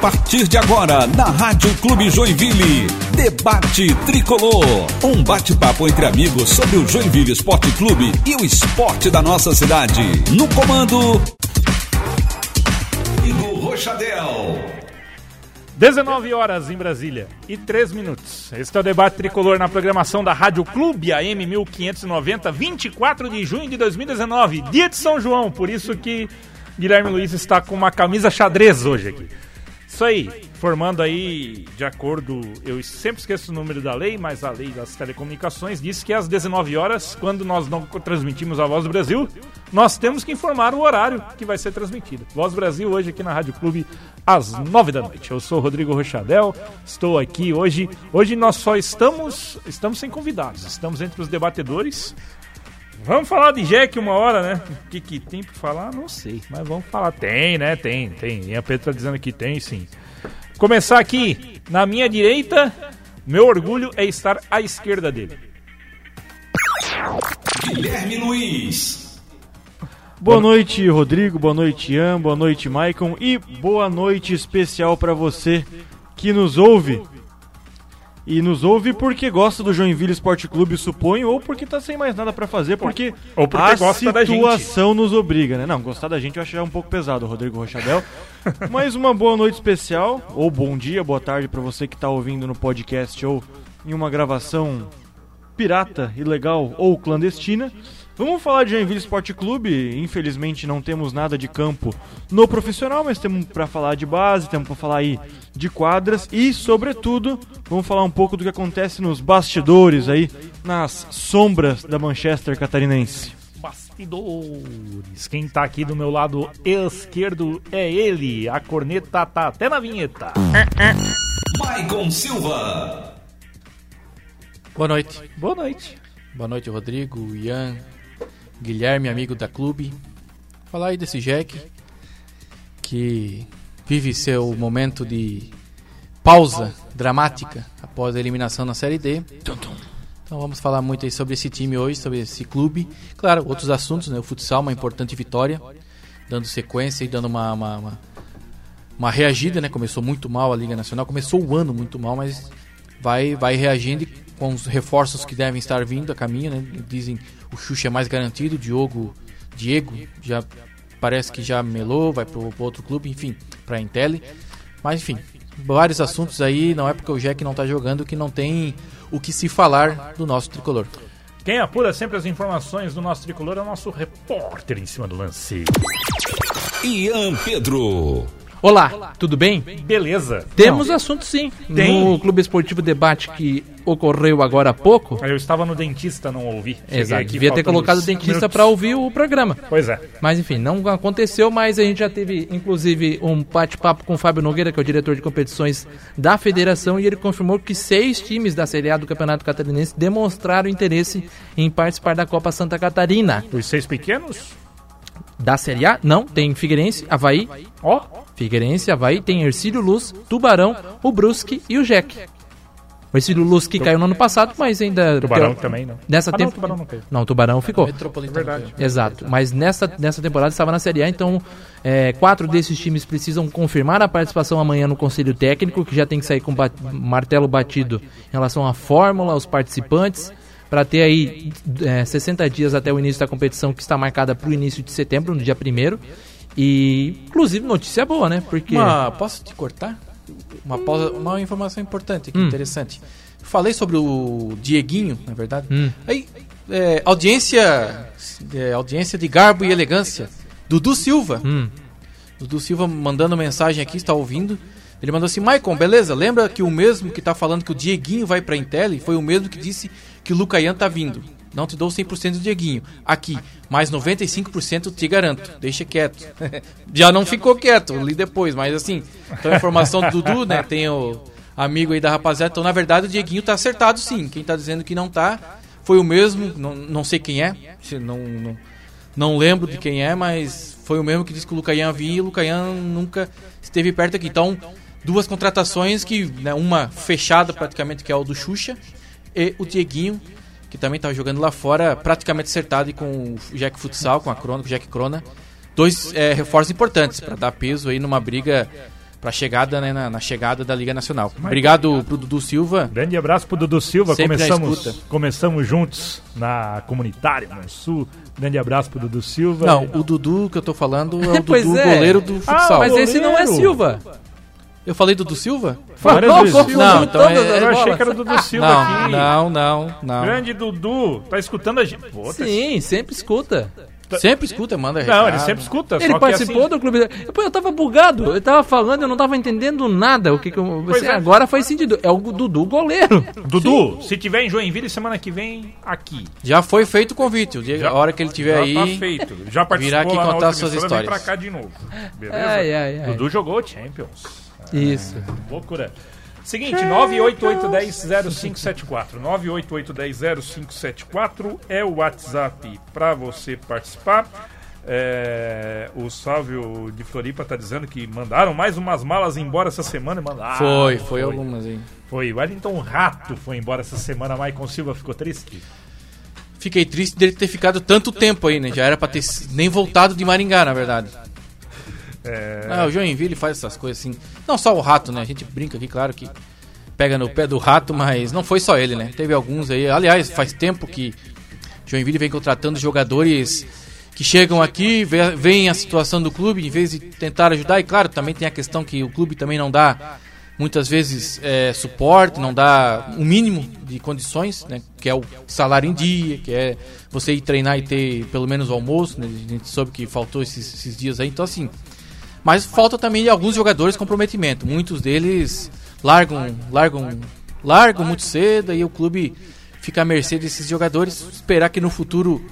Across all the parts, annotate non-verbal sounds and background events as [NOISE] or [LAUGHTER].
partir de agora, na Rádio Clube Joinville, Debate Tricolor. Um bate-papo entre amigos sobre o Joinville Esporte Clube e o esporte da nossa cidade. No comando, Igor Rochadel. 19 horas em Brasília e 3 minutos. Este é o debate tricolor na programação da Rádio Clube AM 1590, 24 de junho de 2019, dia de São João, por isso que Guilherme Luiz está com uma camisa xadrez hoje aqui. Isso aí, formando aí de acordo, eu sempre esqueço o número da lei, mas a lei das telecomunicações diz que às 19 horas, quando nós não transmitimos a Voz do Brasil, nós temos que informar o horário que vai ser transmitido. Voz do Brasil hoje aqui na Rádio Clube às 9 da noite. Eu sou Rodrigo Rochadel, estou aqui hoje. Hoje nós só estamos estamos sem convidados, estamos entre os debatedores. Vamos falar de Jack uma hora, né? O que, que tem pra falar? Não sei, mas vamos falar. Tem, né? Tem, tem. E a Pedro tá dizendo que tem, sim. Começar aqui, na minha direita, meu orgulho é estar à esquerda dele. Guilherme Luiz. Boa noite, Rodrigo. Boa noite, Ian. Boa noite, Maicon. E boa noite especial para você que nos ouve. E nos ouve porque gosta do Joinville Esporte Clube, suponho, ou porque tá sem mais nada para fazer, porque, Ou porque a situação nos obriga, né? Não, gostar da gente eu acho já um pouco pesado, Rodrigo Rochadel. [LAUGHS] Mas uma boa noite especial, ou bom dia, boa tarde para você que tá ouvindo no podcast ou em uma gravação pirata, ilegal ou clandestina. Vamos falar de Joinville Esporte Clube. Infelizmente não temos nada de campo no profissional, mas temos para falar de base, temos para falar aí de quadras e, sobretudo, vamos falar um pouco do que acontece nos bastidores aí, nas sombras da Manchester catarinense. Bastidores. Quem tá aqui do meu lado esquerdo é ele. A corneta tá até na vinheta. Maicon Silva. Boa noite. Boa noite. Boa noite, Rodrigo, Ian, Guilherme, amigo da clube. Falar aí desse Jack que vive seu momento de pausa dramática após a eliminação na Série D. Então vamos falar muito aí sobre esse time hoje, sobre esse clube. Claro, outros assuntos, né? O futsal, uma importante vitória, dando sequência e dando uma, uma, uma, uma reagida, né? Começou muito mal a Liga Nacional, começou o ano muito mal, mas vai, vai reagindo e com os reforços que devem estar vindo a caminho, né? Dizem o Xuxa é mais garantido, o Diogo, Diego já parece que já melou, vai pro, pro outro clube, enfim, pra Intel. Mas enfim, vários assuntos aí, não é porque o Jack não tá jogando que não tem o que se falar do nosso tricolor. Quem apura sempre as informações do nosso tricolor é o nosso repórter em cima do lance. Ian Pedro. Olá, tudo bem? Beleza. Temos assunto sim. Tem. No Clube Esportivo Debate que ocorreu agora há pouco. Eu estava no dentista, não ouvi. Cheguei Exato, aqui devia ter colocado o dentista para ouvir o programa. Pois é. Mas enfim, não aconteceu, mas a gente já teve inclusive um bate-papo com o Fábio Nogueira, que é o diretor de competições da federação, e ele confirmou que seis times da Série A do Campeonato Catarinense demonstraram interesse em participar da Copa Santa Catarina. Os seis pequenos? Da Série A, não, tem Figueirense, Havaí, Ó, Figueirense, Havaí, tem Ercílio Luz, Tubarão, o Brusque e o Jack. O Ercílio Luz que caiu no ano passado, mas ainda... Tubarão também não. Nessa Ah, não. Tubarão não caiu. Não, o Tubarão ficou. Metropolitano. Verdade. Exato, mas nessa, nessa temporada estava na Série A, então é, quatro desses times precisam confirmar a participação amanhã no Conselho Técnico, que já tem que sair com ba- martelo batido em relação à fórmula, aos participantes, para ter aí é, 60 dias até o início da competição, que está marcada para o início de setembro, no dia 1 E, inclusive, notícia boa, né? Porque. Uma, posso te cortar? Uma, pausa, uma informação importante aqui, Hum. interessante. Falei sobre o Dieguinho, na verdade. Hum. Aí, é, audiência, é, audiência de garbo e elegância. Dudu Silva. Hum. Dudu Silva mandando mensagem aqui, está ouvindo. Ele mandou assim: Maicon, beleza? Lembra que o mesmo que tá falando que o Dieguinho vai pra Intel foi o mesmo que disse que o Lucaian tá vindo. Não te dou 100% do Dieguinho. Aqui, mais 95% te garanto. Deixa quieto. [LAUGHS] Já não ficou quieto, li depois, mas assim, então a informação do Dudu, né? Tem o amigo aí da rapaziada. Então, na verdade, o Dieguinho tá acertado sim. Quem tá dizendo que não tá foi o mesmo, não, não sei quem é, não, não, não lembro de quem é, mas foi o mesmo que disse que o Lucaian vinha e o Lucaian nunca esteve perto aqui. Então, duas contratações que, né, uma fechada praticamente, que é o do Xuxa, e o Dieguinho, que também estava jogando lá fora, praticamente acertado e com o Jack Futsal, com a Crona, com o Jack Crona. Dois é, reforços importantes para dar peso aí numa briga pra chegada, né, na, na chegada da Liga Nacional. Obrigado pro Dudu Silva. Grande abraço pro Dudu Silva. Sempre Começamos, começamos juntos na comunitária, no Sul. Grande abraço pro Dudu Silva. Não, o Dudu que eu tô falando é o [LAUGHS] Dudu é. goleiro do futsal. Mas esse não é goleiro. Silva. Eu falei Dudu Silva? Várias Não, vezes. Não, então é- Eu achei que era o Dudu Silva Não, aqui. não, não, não. Grande Dudu, tá escutando a gente. Pô, tá- Sim, sempre escuta. Sempre escuta, manda Não, recado. ele sempre escuta. Ele só que participou assim, do clube. Pô, eu tava bugado. Eu tava falando, eu não tava entendendo nada. O que, que eu. Você é. agora faz sentido. É o Dudu goleiro. Dudu, se tiver em Joinville semana que vem, aqui. Já foi feito o convite. O dia, Já- a hora que ele tiver Já aí. tá feito. Já participou virá aqui contar suas histórias. Vem pra cá de novo. Beleza? Ai, ai, ai. Dudu jogou Champions. Isso. Loucura. Seguinte, 988100574. 988100574 é o WhatsApp para você participar. É, o Sálvio de Floripa tá dizendo que mandaram mais umas malas embora essa semana. Mandaram, Foi, foi algumas aí. Foi. O Wellington Rato foi embora essa semana. Maicon Silva ficou triste. Fiquei triste dele ter ficado tanto tempo aí, né? Já era pra ter nem voltado de Maringá, na verdade. É, Ah, o Joinville faz essas coisas assim. Não só o rato, né? A gente brinca aqui, claro que pega no pé do rato, mas não foi só ele, né? Teve alguns aí. Aliás, faz tempo que Joinville vem contratando jogadores que chegam aqui, veem a situação do clube, em vez de tentar ajudar. E claro, também tem a questão que o clube também não dá muitas vezes é, suporte, não dá o mínimo de condições, né? Que é o salário em dia, que é você ir treinar e ter pelo menos o almoço, né? A gente soube que faltou esses, esses dias aí. Então, assim, mas falta também de alguns jogadores comprometimento. Muitos deles largam, largam, largam muito cedo e o clube fica à mercê desses jogadores. Esperar que no futuro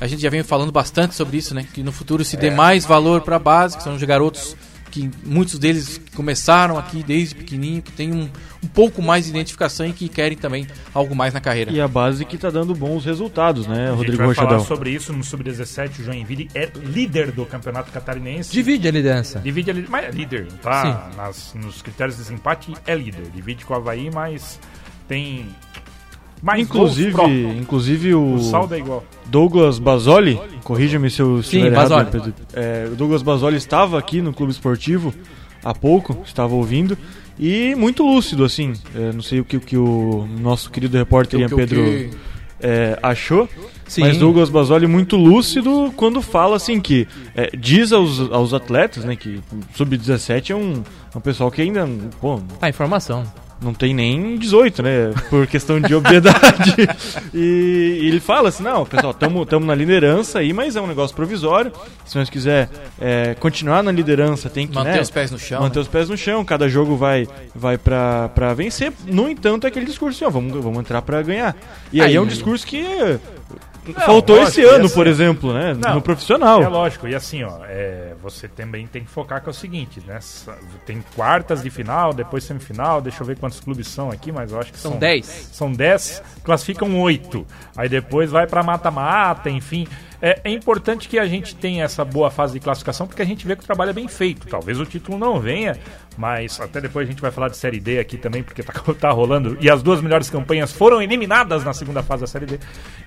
a gente já vem falando bastante sobre isso, né? Que no futuro se dê mais valor para a base, que são os garotos que muitos deles começaram aqui desde pequenininho, que tem um, um pouco mais de identificação e que querem também algo mais na carreira. E a base que tá dando bons resultados, né, a gente Rodrigo vai falar Rochadão? sobre isso no Sub-17. O Joinville é líder do campeonato catarinense. Divide a liderança. Divide ali, mas é líder, tá? Nas, nos critérios de desempate é líder. Divide com o Havaí, mas tem mais Inclusive, inclusive o O saldo é igual. Douglas Basoli, corrija-me se eu Sim, estiver errado, Basoli. Pedro. É, o Douglas Basoli estava aqui no Clube Esportivo há pouco, estava ouvindo, e muito lúcido, assim. É, não sei o que, o que o nosso querido repórter Ian que- Pedro que- é, achou. Sim. Mas Douglas Basoli muito lúcido quando fala assim que é, diz aos, aos atletas, né, que sub-17 é um, é um pessoal que ainda pô, Tá, informação. Não tem nem 18, né? Por questão de obviedade. [LAUGHS] e, e ele fala assim: não, pessoal, estamos na liderança aí, mas é um negócio provisório. Se nós quiser é, continuar na liderança, tem que Manter né, os pés no chão. manter né? os pés no chão. Cada jogo vai, vai pra, pra vencer. No entanto, é aquele discurso assim: ó, vamos, vamos entrar pra ganhar. E aí, Aí- é um discurso que. Faltou lógico, esse ano, assim, por exemplo, né? não, no profissional. É lógico, e assim, ó, é, você também tem que focar que é o seguinte, né? Tem quartas de final, depois semifinal, deixa eu ver quantos clubes são aqui, mas eu acho que São são 10. São 10, classificam 8. Aí depois vai pra mata-mata, enfim. É, é importante que a gente tenha essa boa fase de classificação, porque a gente vê que o trabalho é bem feito. Talvez o título não venha, mas até depois a gente vai falar de Série D aqui também, porque tá, [LAUGHS] tá rolando. E as duas melhores campanhas foram eliminadas na segunda fase da Série D.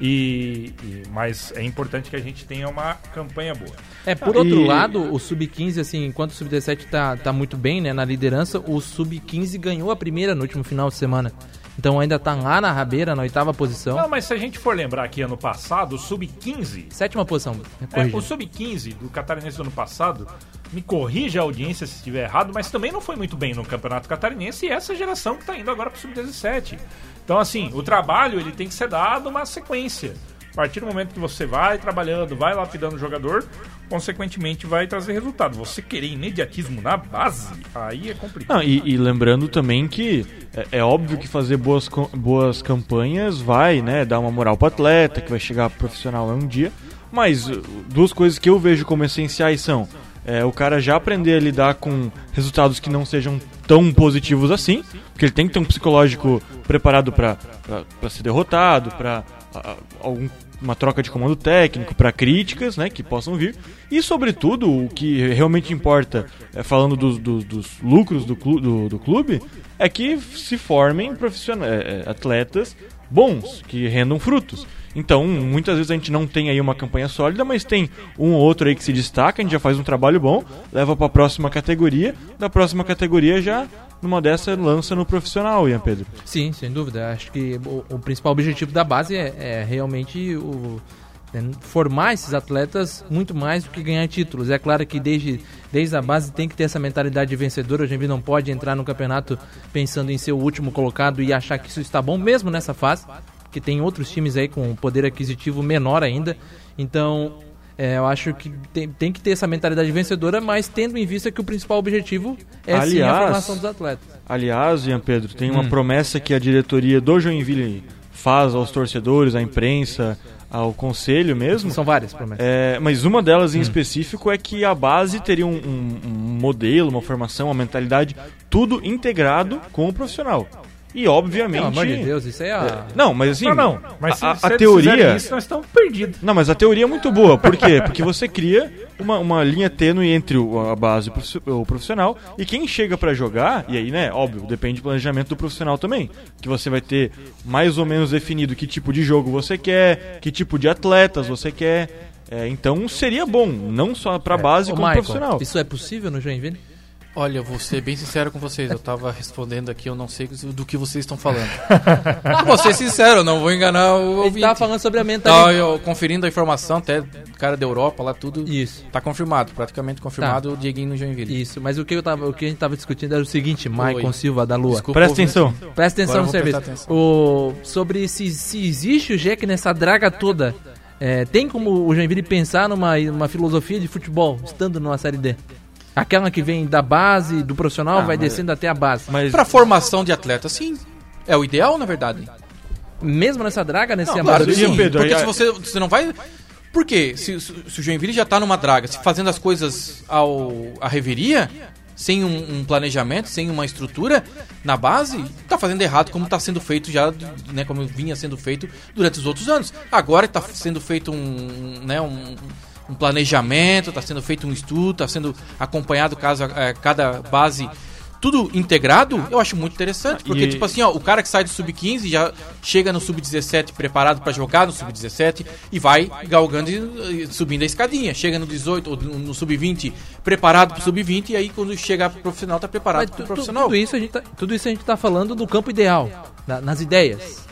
E, e- mas é importante que a gente tenha uma campanha boa. É, por outro E- lado, o Sub-15, assim, enquanto o Sub-17 tá, tá muito bem, né, na liderança, o Sub-15 ganhou a primeira no último final de semana. Então ainda tá lá na rabeira, na oitava posição. Não, mas se a gente for lembrar que ano passado, o Sub-15 Sétima posição, É, o Sub-15 do Catarinense do ano passado, me corrija a audiência se estiver errado, mas também não foi muito bem no Campeonato Catarinense e essa geração que está indo agora para o Sub-17. Então, assim, o trabalho ele tem que ser dado uma sequência. A partir do momento que você vai trabalhando, vai lapidando o jogador, consequentemente vai trazer resultado. Você querer imediatismo na base, aí é complicado. Não, e, e lembrando também que é, é óbvio que fazer boas, boas campanhas vai, né, dar uma moral pro atleta, que vai chegar profissional um dia. Mas uh, duas coisas que eu vejo como essenciais são é, o cara já aprender a lidar com resultados que não sejam tão positivos assim, porque ele tem que ter um psicológico preparado para ser derrotado, para algum uma troca de comando técnico para críticas, né, que possam vir e sobretudo o que realmente importa, é, falando dos, dos- dos lucros do, clu- do- do clube, é que se formem profissionais, é, é, atletas bons que rendam frutos. Então, muitas vezes a gente não tem aí uma campanha sólida, mas tem um ou outro aí que se destaca, a gente já faz um trabalho bom, leva para a próxima categoria, da próxima categoria já numa dessa lança no profissional, Ian Pedro. Sim, sem dúvida. Acho que o, o principal objetivo da base é, é realmente o, é formar esses atletas muito mais do que ganhar títulos. É claro que desde, desde a base tem que ter essa mentalidade de vencedor. O Joinville não pode entrar no campeonato pensando em ser o último colocado e achar que isso está bom, mesmo nessa fase, que tem outros times aí com poder aquisitivo menor ainda. Então, é, eu acho que tem, tem, que ter essa mentalidade vencedora, mas tendo em vista que o principal objetivo é aliás, sim a formação dos atletas. Aliás, Ian Pedro, tem uma hum. promessa que a diretoria do Joinville faz aos torcedores, à imprensa, ao conselho mesmo. São várias promessas. É, mas uma delas em hum. específico é que a base teria um, um, um modelo, uma formação, uma mentalidade, tudo integrado com o profissional. E obviamente. Pelo amor de Deus, isso é a. É, não, mas assim. Não, não. Mas a, se, a teoria. Isso, nós estamos perdidos. Não, mas a teoria é muito boa. Por quê? Porque você cria uma, uma linha tênue entre o, a base e o profissional. E quem chega para jogar, e aí, né, óbvio, depende do planejamento do profissional também. Que você vai ter mais ou menos definido que tipo de jogo você quer, que tipo de atletas você quer. É, então seria bom, não só para é. base, como Michael, profissional. Isso é possível no Joinville? Olha, vou ser bem sincero com vocês. Eu tava respondendo aqui, eu não sei do que vocês estão falando. [LAUGHS] vou ser sincero, não vou enganar o ouvinte. Ele tava falando sobre a mentalidade. Tá, eu conferindo a informação, até cara da Europa lá, tudo. Isso. Tá confirmado, praticamente confirmado tá. o Dieguinho no Joinville. Isso, mas o que, eu tava, o que a gente tava discutindo era o seguinte, Maicon Silva da Lua. Desculpa, Presta atenção. Presta atenção no serviço. Atenção. O, sobre se, se existe o Jack nessa draga toda. É, tem como o Joinville pensar numa, numa filosofia de futebol, estando numa Série D? Aquela que vem da base, do profissional, ah, vai descendo até a base. Mas... Pra formação de atleta, sim. É o ideal, na verdade. Mesmo nessa draga, nesse não, claro, sim, Pedro, Porque aí, se você, você não vai... Por quê? Se, se, o Joinville já tá numa draga, se fazendo as coisas ao, à reveria, sem um, um, planejamento, sem uma estrutura na base, tá fazendo errado como está sendo feito já, né, como vinha sendo feito durante os outros anos. Agora está sendo feito um, né, um, um planejamento, está sendo feito um estudo, está sendo acompanhado caso, é, cada base tudo integrado, eu acho muito interessante. Porque, e... tipo assim, ó, o cara que sai do sub-15 já chega no sub-17 preparado para jogar no sub-17 e vai galgando e subindo a escadinha. Chega no 18 ou no sub-20 preparado para o sub-20 e aí quando chegar pro profissional tá preparado para o profissional. Tudo isso, a gente tá, tudo isso a gente tá falando do campo ideal, na, nas ideias.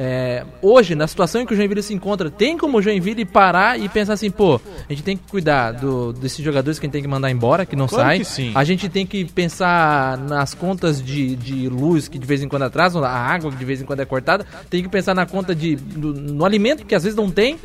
É, hoje, na situação em que o Joinville se encontra, tem como o Joinville parar e pensar assim, pô, a gente tem que cuidar do, desses jogadores que a gente tem que mandar embora, que não claro saem. A gente tem que pensar nas contas de, de luz que de vez em quando atrasam, a água que de vez em quando é cortada. Tem que pensar na conta de, do, no alimento que às vezes não tem.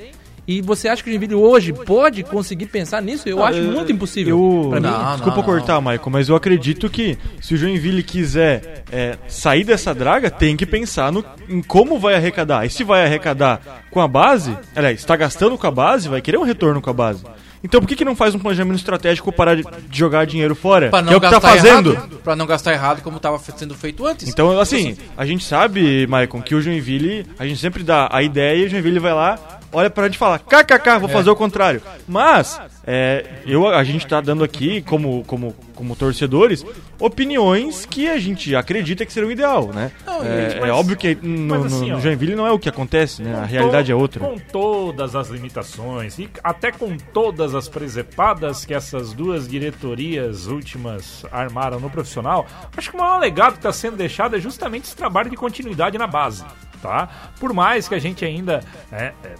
E você acha que o Joinville hoje pode conseguir pensar nisso? Eu acho muito impossível. Eu, pra não, mim. Desculpa não, cortar, Michael, mas eu acredito que se o Joinville quiser é, sair dessa draga, tem que pensar no, em como vai arrecadar. E se vai arrecadar com a base, aliás, está gastando com a base, vai querer um retorno com a base. Então por que, que não faz um planejamento estratégico para de jogar dinheiro fora? Pra não que é o que tá fazendo. Para não gastar errado como estava sendo feito antes. Então, assim, a gente sabe, Maicon, que o Joinville, a gente sempre dá a ideia e o Joinville vai lá, olha para gente falar, kkk, vou é. fazer o contrário. Mas, é, eu, a gente está dando aqui, como, como, como torcedores, opiniões que a gente acredita que seria o ideal, né? Não, é, gente, mas, é, óbvio que no, assim, no, no, Joinville não é o que acontece, né? A realidade é outra. Com todas as limitações e até com todas as presepadas que essas duas diretorias últimas armaram no profissional, acho que o maior legado que está sendo deixado é justamente esse trabalho de continuidade na base tá? Por mais que a gente ainda é, é,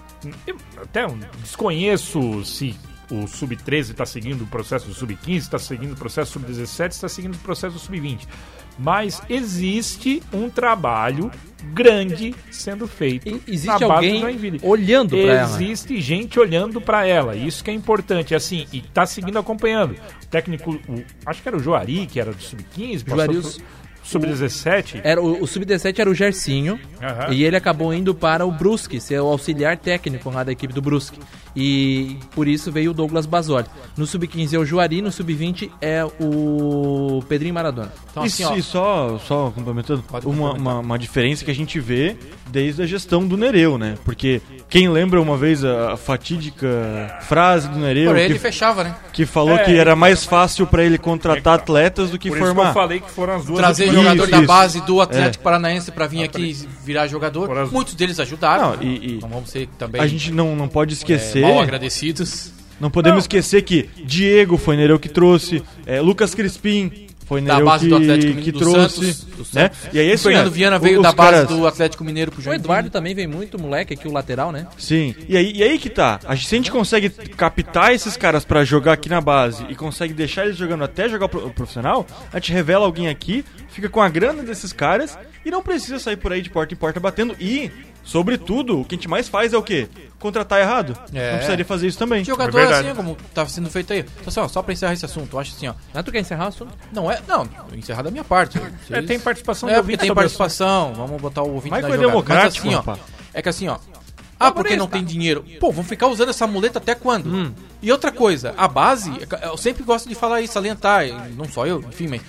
até desconheço se o sub-13 está seguindo o processo do sub-15, está seguindo o processo do sub-17, está seguindo o processo do sub-20. Mas existe um trabalho grande sendo feito. E existe alguém olhando para ela. Existe gente olhando para ela. Isso que é importante. Assim, e está seguindo acompanhando. O técnico, o, acho que era o Joari, que era do sub-15, Joari, Sub-17? Era, o, o Sub-17 era o Gersinho. Uhum. E ele acabou indo para o Brusque, ser o auxiliar técnico lá da equipe do Brusque. E por isso veio o Douglas Basoli. No sub-15 é o Juari, no sub-20 é o Pedrinho Maradona. Então, e, assim, ó, e só, só complementando, uma, uma, uma diferença que a gente vê desde a gestão do Nereu, né? Porque quem lembra uma vez a, fatídica frase do Nereu por ele que, fechava, né? que falou É, que era mais fácil pra ele contratar atletas do que Por isso que eu formar. falei que foram as duas Trazer jogador da isso. base do Atlético Paranaense pra vir aqui virar jogador. As- Muitos deles ajudaram. Não, e- e- Não vamos ser também A gente não, não pode é, esquecer. Mal agradecidos. Não podemos Não. esquecer que Diego foi Nereu que trouxe, é, Lucas Crispim foi Da Nereu base que, do Atlético que do trouxe, Santos, né? E aí o assim, Fernando ó, Viana o- veio os da base caras- do Atlético Mineiro pro O Joinville. Eduardo também vem muito moleque aqui, o lateral, né? Sim. E aí, e aí que tá. A gente, se a gente consegue captar esses caras pra jogar aqui na base e consegue deixar eles jogando até jogar pro, profissional, a gente revela alguém aqui, fica com a grana desses caras e não precisa sair por aí de porta em porta batendo. E, sobretudo, o que a gente mais faz é o quê? Contratar errado. É. Não precisaria fazer isso também. Jogador É assim, como tá sendo feito aí. Então, assim, ó, só pra encerrar esse assunto, eu acho assim, ó. Ah, tu quer encerrar o assunto? Não é. Não, encerrar da minha parte. É, Vocês- tem participação É, do porque ouvinte tem participação. Vamos botar o ouvinte Michael na é jogada. democrático, Mas assim, ó. É que assim, ó. Ah, porque não tem dinheiro. Pô, vamos ficar usando essa muleta até quando? E outra coisa, a base, eu sempre gosto de falar isso, salientar, não só eu, enfim, mas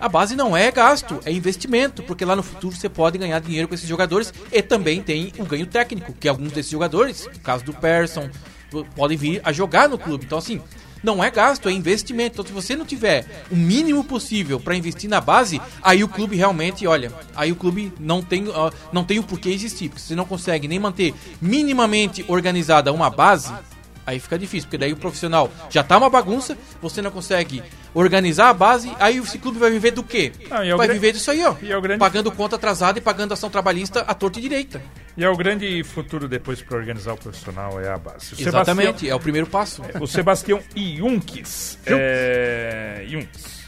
a base não é gasto, é investimento, porque lá no futuro você pode ganhar dinheiro com esses jogadores e também tem o ganho técnico, que alguns desses jogadores, no caso do Persson, podem vir a jogar no clube. Então assim, não é gasto, é investimento. Então, se você não tiver o mínimo possível para investir na base, aí o clube realmente, olha, aí o clube não tem, não tem o porquê existir. Porque você não consegue nem manter minimamente organizada uma base, aí fica difícil. Porque daí o profissional já tá uma bagunça, você não consegue organizar a base, aí esse clube vai viver do quê? Ah, é o vai gran- viver disso aí, ó. e é o grande- Pagando conta atrasada e pagando ação trabalhista à torta e direita. E é o grande futuro depois para organizar o profissional é a base. O Exatamente, é o primeiro passo. O Sebastião Iunques. É, Iunques.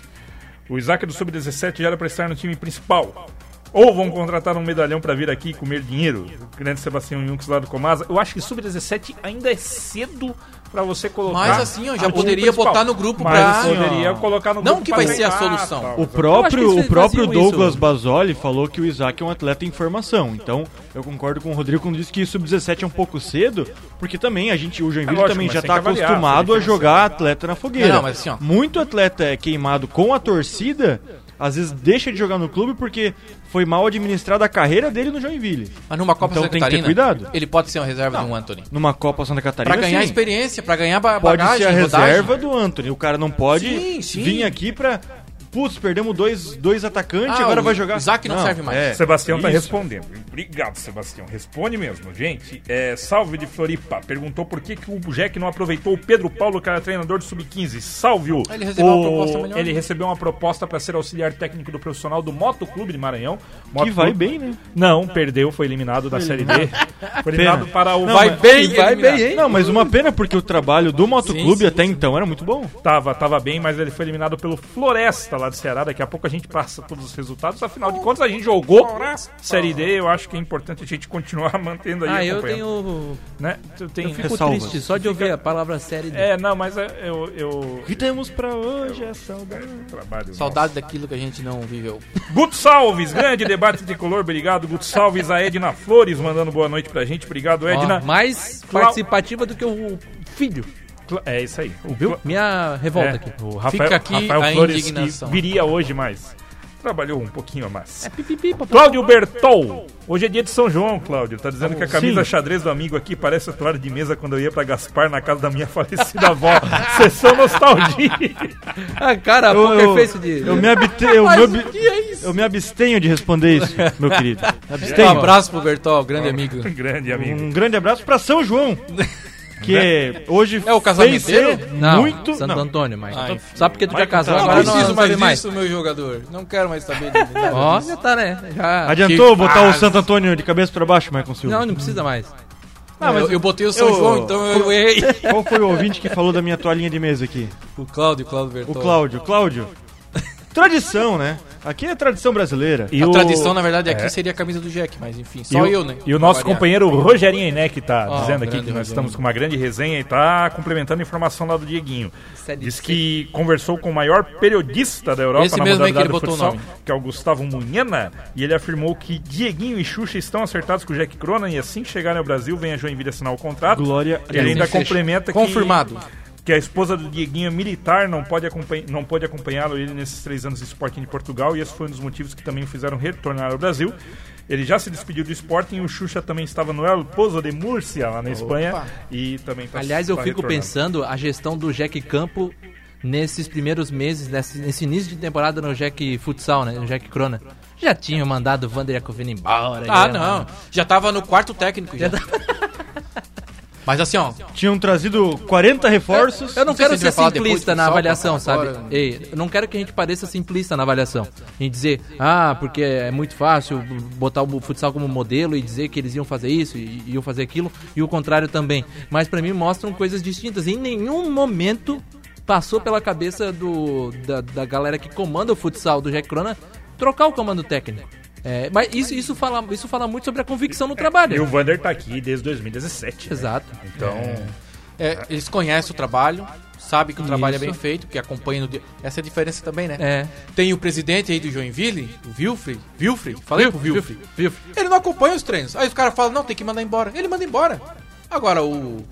O Isaac do Sub-17 já era para estar no time principal. Ou vão contratar um medalhão para vir aqui e comer dinheiro. O grande Sebastião Iunques lá do Comasa. Eu acho que Sub-17 ainda é cedo para você colocar. Mas assim, ó, já poderia principal. botar no grupo Mas pra- poderia colocar no Não grupo que vai ser a solução. tal. O próprio, o próprio Douglas isso. Basoli falou que o Isaac é um atleta em formação. Então, eu concordo com o Rodrigo quando disse que sub-17 é um pouco cedo, porque também a gente, o Joinville É lógico, também já está acostumado a jogar atleta na fogueira. Não, mas assim, ó. Muito atleta é queimado com a torcida, às vezes deixa de jogar no clube porque foi mal administrada a carreira dele no Joinville. Mas numa Copa Então Santa tem que ter Catarina, cuidado. ele pode ser uma reserva de um Anthony. Numa Copa Santa Catarina, Pra ganhar sim. experiência, pra ganhar ba pode bagagem, ser a rodagem. reserva do Anthony. O cara não pode Sim, sim. vir aqui pra. Putz, perdemos dois, dois atacantes, Ah, agora o vai jogar. Isaac não serve mais. é, Sebastião tá isso. respondendo. Obrigado, Sebastião. Responde mesmo. Gente, é, salve de Floripa. Perguntou por que, que o Jack não aproveitou o Pedro Paulo, que era treinador do Sub-15. Salve-o. Ele recebeu uma proposta melhor. Ele recebeu uma proposta para ser auxiliar técnico do profissional do Moto Clube de Maranhão. Moto Que vai Clube- bem, né? Não, perdeu, foi eliminado da Série D. Foi eliminado para o... Não, Vai mas- bem, vai eliminado. bem, hein? Não, mas uma pena porque o trabalho do Motoclube sim, até então era muito bom. Tava, tava bem, mas ele foi eliminado pelo Floresta lá do Ceará. Daqui a pouco a gente passa todos os resultados. Afinal de contas, a gente jogou Série D. Eu acho que é importante a gente continuar [LAUGHS] mantendo aí. Ah, eu tenho. Né? Tu tem... Eu fico Ressalvas. triste só de ouvir a palavra série D. É, não, mas é, eu, eu que temos pra hoje é saudade. trabalho. Saudade daquilo que a gente não viveu. Guto Salves, grande debate tricolor. Obrigado, Guto Salves. A Edna Flores mandando boa noite pra gente. Obrigado, Ó, Edna. mais Clau- participativa do que o filho. É isso aí. O Viu? Minha revolta é, aqui. O Rafael, Fica aqui Rafael a Flores indignação. que viria hoje, mas trabalhou um pouquinho a mais. É pipipi. Cláudio Bertol. Hoje é dia de São João, Cláudio. Tá dizendo que a camisa Sim. xadrez do amigo aqui parece a toalha de mesa quando eu ia pra Gaspar na casa da minha [LAUGHS] falecida avó. Sessão nostalgia. [LAUGHS] Ah, cara, a Eu, poker eu, face de. eu me abte- eu, me ob- eu me abstenho de responder isso, meu querido. Me [LAUGHS] Um abstenho. abraço pro Bertol, grande amigo. Grande amigo. Um grande abraço pra São João. Que é, hoje É o ser Não, muito. Santo não. Antônio, mas. Ah, Só porque tu já casou, Não Não agora não, preciso mais sabe mais. disso, meu jogador. Não quero mais saber Ó, disso. já tá, né? Já... Adiantou Que botar o fase. Santo Antônio de cabeça pra baixo, Michael Silva? Não, não precisa mais. Ah, mas eu, eu botei o São eu- João, então eu errei. Qual foi o ouvinte que falou da minha toalhinha de mesa aqui? O Cláudio, Cláudio O Bertol. Cláudio. Cláudio. Tradição, né? Aqui é tradição brasileira. E a o- tradição, na verdade, aqui É. seria a camisa do Jack, mas enfim, E só o, eu, né? E o nosso variar. companheiro Rogerinho Enek tá Ó, dizendo aqui que nós Rogerinho. estamos com uma grande resenha e tá complementando a informação lá do Dieguinho. Série Diz que conversou com o maior periodista da Europa Esse na mesmo aí que modalidade ele botou o futsal, nome. que é o Gustavo Munhana, e ele afirmou que Dieguinho e Xuxa estão acertados com o Jack Cronan e assim que chegarem ao Brasil, vem a Joinville assinar o contrato. Glória a Ele ainda Deus. complementa que Confirmado. Que a esposa do Dieguinho é militar, não pode, acompanha, não pode acompanhá-lo ele nesses três anos de Sporting de Portugal, e esse foi um dos motivos que também o fizeram retornar ao Brasil. Ele já se despediu do Sporting e o Xuxa também estava no El Pozo de Múrcia, lá na Espanha, e também tá Aliás, eu tá fico pensando a gestão do Jack Campo nesses primeiros meses, nesse, nesse início de temporada no Jack Futsal, né? No Jack Crona. Já tinham mandado o Vander Jacovino embora. Ah, já- não. Já tava no quarto técnico já. Já [LAUGHS] Mas assim, ó, Tinham trazido 40 reforços. Eu não, Não quero ser simplista na avaliação, sabe? agora- Ei, eu não quero que a gente pareça simplista na avaliação. Em dizer, ah, porque é muito fácil botar o futsal como modelo e dizer que eles iam fazer isso e iam fazer aquilo, e o contrário também. Mas pra mim mostram coisas distintas. Em nenhum momento passou pela cabeça do, da, da galera que comanda o futsal do Jack Crona trocar o comando técnico. É, mas isso, isso, fala, isso fala muito sobre a convicção no trabalho. E o Vander tá aqui desde 2017. né? Exato. Então, é, eles conhecem o trabalho, sabem que o trabalho Isso. é bem feito, que acompanham. no dia- Essa é a diferença também, né? É. Tem o presidente aí do Joinville, o Wilfrey. Wilfrey? Falei pro Wilfrey. Viu? Ele não acompanha os treinos. Aí os caras falam, não, tem que mandar embora. Ele manda embora. Agora o.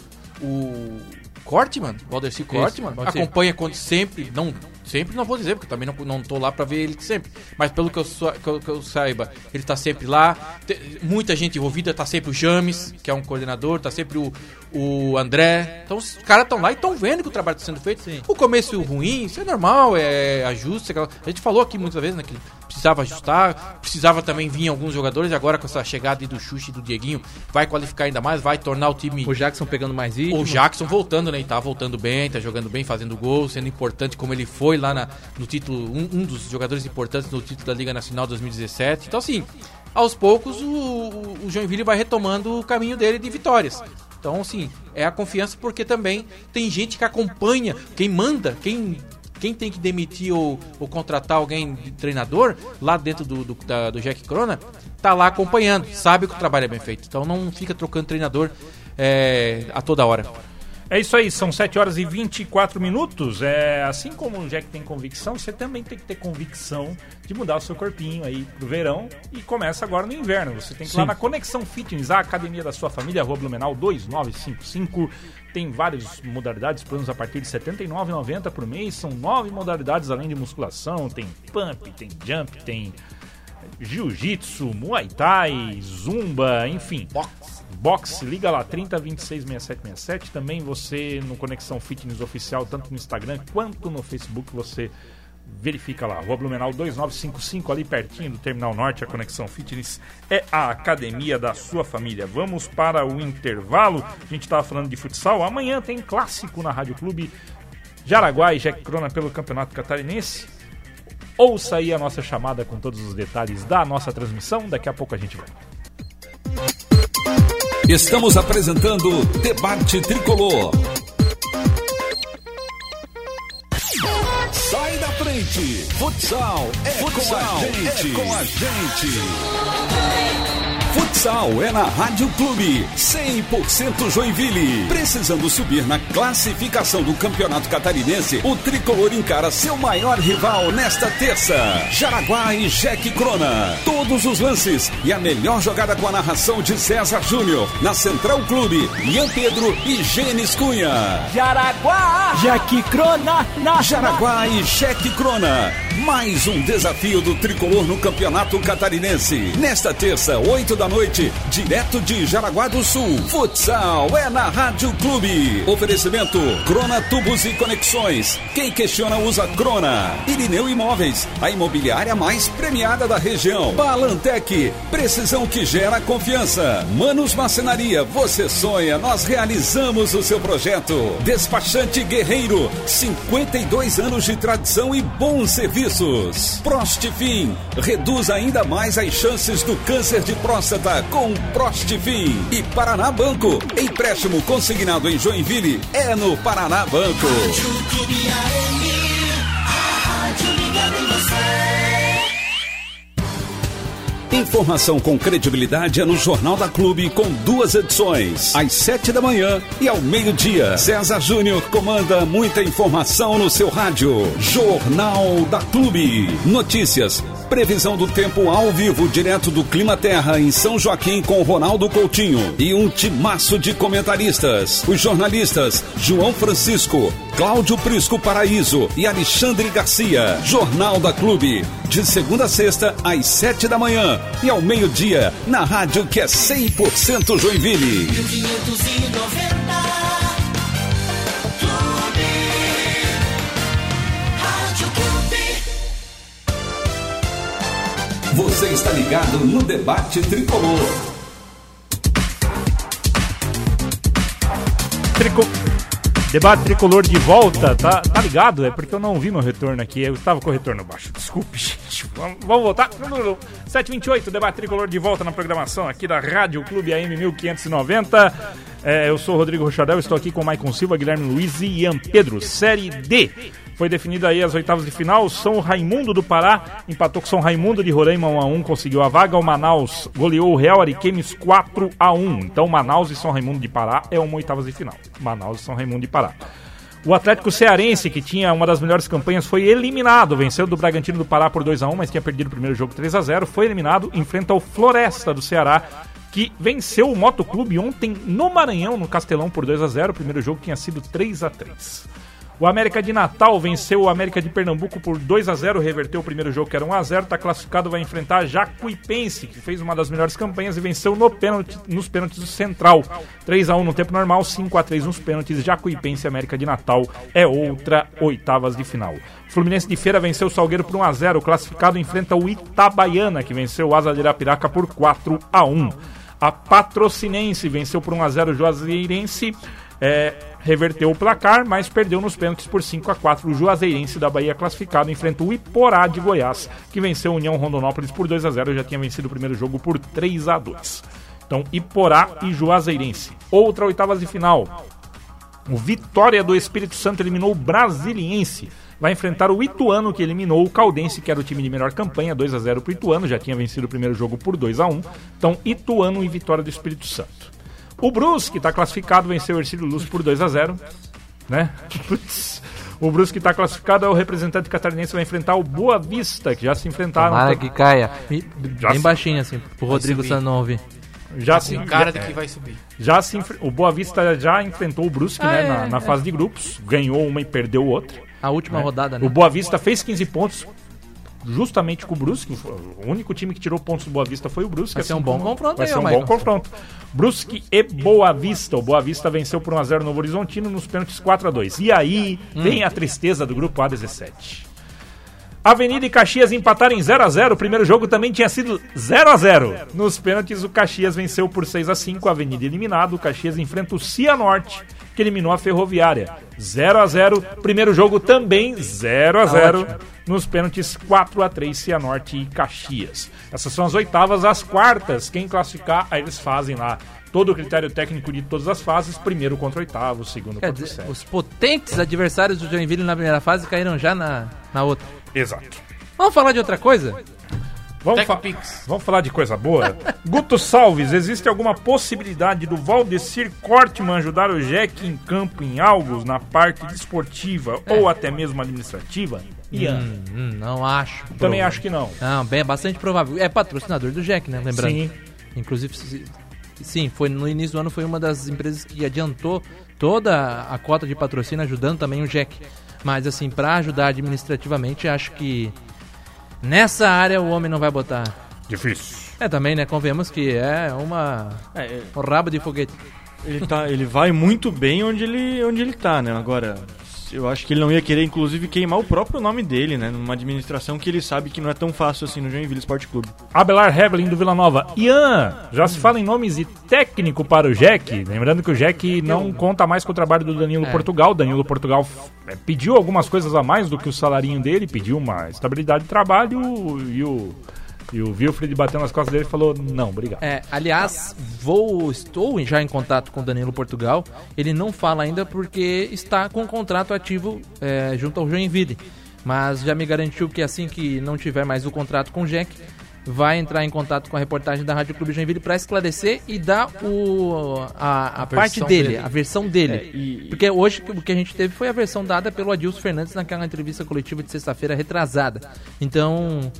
O. Cortman, o Valdeci Cortman, acompanha quando sempre. Não, sempre não vou dizer, porque também não, não tô lá pra ver ele sempre. Mas pelo que eu, que eu, que eu saiba, ele tá sempre lá. Te- muita gente envolvida, tá sempre o James, que é um coordenador, tá sempre o, o André. Então os caras estão lá e estão vendo que o trabalho tá sendo feito. O começo ruim, isso é normal, é ajuste. A gente falou aqui muitas vezes, né, que precisava ajustar, precisava também vir alguns jogadores, e agora com essa chegada aí do Xuxa e do Dieguinho, vai qualificar ainda mais, vai tornar o time. O Jackson pegando mais ritmo. O Jackson voltando, né? E tá voltando bem, tá jogando bem, fazendo gol, sendo importante como ele foi lá na- no título, um, um dos jogadores importantes no título da Liga Nacional 2017. Então, assim, aos poucos o, o, Joinville vai retomando o caminho dele de vitórias. Então, assim, é a confiança porque também tem gente que acompanha, quem manda, quem. Quem tem que demitir ou, ou contratar alguém de treinador lá dentro do, do, da- do Jack Crona tá lá acompanhando, sabe que o trabalho é bem feito. Então não fica trocando treinador é, a toda hora. É isso aí, são 7 horas e 24 minutos. É, assim como o Jack tem convicção, você também tem que ter convicção de mudar o seu corpinho aí pro verão e começa agora no inverno. Você tem que ir lá na Conexão Fitness, a academia da sua família, Rua Blumenau 2955. Tem várias modalidades, planos a partir de R$ 79,90 por mês. São nove modalidades além de musculação. Tem pump, tem jump, tem jiu-jitsu, muay thai, zumba, enfim. Box. Box, liga lá, 30 26 67 67. Também você no Conexão Fitness Oficial, tanto no Instagram quanto no Facebook, você verifica lá. Rua Blumenau 2955, ali pertinho do Terminal Norte, a Conexão Fitness é a academia da sua família. Vamos para o intervalo. A gente estava falando de futsal. Amanhã tem clássico na Rádio Clube Jaraguá e Jack Crona pelo Campeonato Catarinense. Ouça aí a nossa chamada com todos os detalhes da nossa transmissão. Daqui a pouco a gente vai. Estamos apresentando Debate Tricolor. Sai da frente. Futsal é com a gente. É com a gente. Futsal é na Rádio Clube, 100% Joinville. Precisando subir na classificação do Campeonato Catarinense, o tricolor encara seu maior rival nesta terça. Jaraguá e Jack Crona. Todos os lances e a melhor jogada com a narração de César Júnior. Na Central Clube, Ian Pedro e Gênesis Cunha. Jaraguá, Jack Crona, na Jaraguá e Jack Crona. Mais um desafio do tricolor no Campeonato Catarinense. Nesta terça, 8 da noite, direto de Jaraguá do Sul. Futsal é na Rádio Clube. Oferecimento: Crona Tubos e Conexões. Quem questiona usa Crona. Irineu Imóveis, a imobiliária mais premiada da região. Balantec, precisão que gera confiança. Manos Macenaria, você sonha, nós realizamos o seu projeto. Despachante Guerreiro, 52 anos de tradição e bons serviços. Prostifim, reduz ainda mais as chances do câncer de próstata com Prostifim. E Paraná Banco, empréstimo consignado em Joinville é no Paraná Banco. Informação com credibilidade é no Jornal da Clube com duas edições, às sete da manhã e ao meio-dia. César Júnior comanda muita informação no seu rádio. Jornal da Clube. Notícias, previsão do tempo ao vivo direto do Clima Terra em São Joaquim com Ronaldo Coutinho e um timaço de comentaristas. Os jornalistas João Francisco, Cláudio Prisco Paraíso e Alexandre Garcia. Jornal da Clube, de segunda a sexta às sete da manhã e ao meio-dia, na rádio que é 100% Joinville. 1590 Você está ligado no debate tricolor. Trico... Debate tricolor de volta, tá, tá ligado? É porque eu não vi meu retorno aqui, eu estava com o retorno baixo. Desculpe, [LAUGHS] gente. Vamos, vamos voltar? 728, debate tricolor de volta na programação aqui da Rádio Clube AM 1590. É, eu sou o Rodrigo Rochadel, estou aqui com o Maicon Silva, Guilherme Luiz e Ian Pedro. Série D. Foi definida aí as oitavas de final. São Raimundo do Pará empatou com São Raimundo de Roraima 1 a 1, conseguiu a vaga. O Manaus goleou o Real Ariquemes 4 a 1. Então Manaus e São Raimundo de Pará é uma oitavas de final. Manaus e São Raimundo de Pará. O Atlético Cearense, que tinha uma das melhores campanhas, foi eliminado. Venceu do Bragantino do Pará por 2 a 1, mas tinha perdido o primeiro jogo 3 a 0. Foi eliminado, enfrenta o Floresta do Ceará, que venceu o Motoclube ontem no Maranhão, no Castelão, por 2 a 0. O primeiro jogo tinha sido 3 a 3. O América de Natal venceu o América de Pernambuco por 2 a 0 reverteu o primeiro jogo que era 1 a 0 está classificado, vai enfrentar Jacuipense, que fez uma das melhores campanhas e venceu no pênalti, nos pênaltis do Central. 3 a 1 no tempo normal, 5 a 3 nos pênaltis. Jacuipense América de Natal é outra oitavas de final. Fluminense de Feira venceu o Salgueiro por 1 a 0 classificado enfrenta o Itabaiana, que venceu o Asa de Irapiraca por 4 a 1 A Patrocinense venceu por 1 a 0 o Juazeirense. É, reverteu o placar, mas perdeu nos pênaltis por 5 a 4 O Juazeirense da Bahia classificado enfrenta o Iporá de Goiás, que venceu a União Rondonópolis por 2 a 0 já tinha vencido o primeiro jogo por 3 a 2 Então, Iporá e Juazeirense. Outra oitavas de final. O Vitória do Espírito Santo eliminou o Brasiliense. Vai enfrentar o Ituano, que eliminou o Caldense, que era o time de melhor campanha, 2 a 0 para o Ituano, já tinha vencido o primeiro jogo por 2 a 1 Então, Ituano e Vitória do Espírito Santo. O Brusque está classificado, venceu o Ercílio Luz por 2 a 0 né? Putz. [LAUGHS] O Brusque está classificado, é o representante catarinense vai enfrentar o Boa Vista, que já se enfrentaram. Tomara que caia. E- Já Bem se- baixinho, assim, pro Rodrigo ouvir. Já se, Com cara de que vai subir. já se o Boa Vista já enfrentou o Brusque, Ah, né, é, na, na é. fase de grupos, ganhou uma e perdeu outra. A última rodada, né? O Boa Vista fez 15 pontos justamente com o Brusque. O único time que tirou pontos do Boa Vista foi o Brusque. Vai ser assim um bom confronto Vai aí, ser um bom confronto. Brusque e Boa Vista. O Boa Vista venceu por 1x0 no Horizontino nos pênaltis 4x2. E aí Hum. vem a tristeza do grupo A17. Avenida e Caxias empataram em 0x0. O primeiro jogo também tinha sido 0x0. Nos pênaltis, o Caxias venceu por 6x5. A Avenida eliminado. O Caxias enfrenta o Cianorte, que eliminou a Ferroviária. 0x0. Primeiro jogo também 0x0. Nos pênaltis 4x3, Cianorte e Caxias. Essas são as oitavas. As quartas, quem classificar, aí eles fazem lá todo o critério técnico de todas as fases. Primeiro contra oitavo, segundo Quer contra o dizer, sétimo. os potentes adversários do Joinville na primeira fase caíram já na, na outra. Exato. Vamos falar de outra coisa? Vamos, fa-. Vamos falar de coisa boa? [LAUGHS] Guto Salves, existe alguma possibilidade do Valdecir Cortman ajudar o Jack em campo em algo na parte desportiva ou até mesmo administrativa? Ian. Hum, hum, não acho. Também Prova- acho que não. Não, bem, é bastante provável. É patrocinador do Jack, né? Lembrando. Sim. Inclusive, sim, foi no início do ano foi uma das empresas que adiantou toda a cota de patrocínio, ajudando também o Jack. Mas assim, pra ajudar administrativamente, acho que nessa área o homem não vai botar. Difícil. É também, né? Convenhamos que é uma É, um rabo de foguete. ele, tá, ele vai muito bem onde ele, onde ele tá, né? Agora, eu acho que ele não ia querer, inclusive, queimar o próprio nome dele, né? Numa administração que ele sabe que não é tão fácil assim no Joinville Sport Clube. Abelar Hebelin do Vila Nova. Ian, já se fala em nomes de técnico para o Jack. Lembrando que o Jack não conta mais com o trabalho do Danilo É. Portugal. Danilo Portugal é, pediu algumas coisas a mais do que o salarinho dele, pediu uma estabilidade de trabalho e o, e o Wilfried bateu nas costas dele e falou: não, obrigado. É, aliás, vou estou já em contato com o Danilo Portugal. Ele não fala ainda porque está com o contrato ativo é, junto ao Joinville. Mas já me garantiu que assim que não tiver mais o contrato com o Jack, vai entrar em contato com a reportagem da Rádio Clube Joinville para esclarecer e dar o, a, a parte versão dele, dele. a versão dele. É, e- Porque hoje o que a gente teve foi a versão dada pelo Adilson Fernandes naquela entrevista coletiva de sexta-feira retrasada. Então,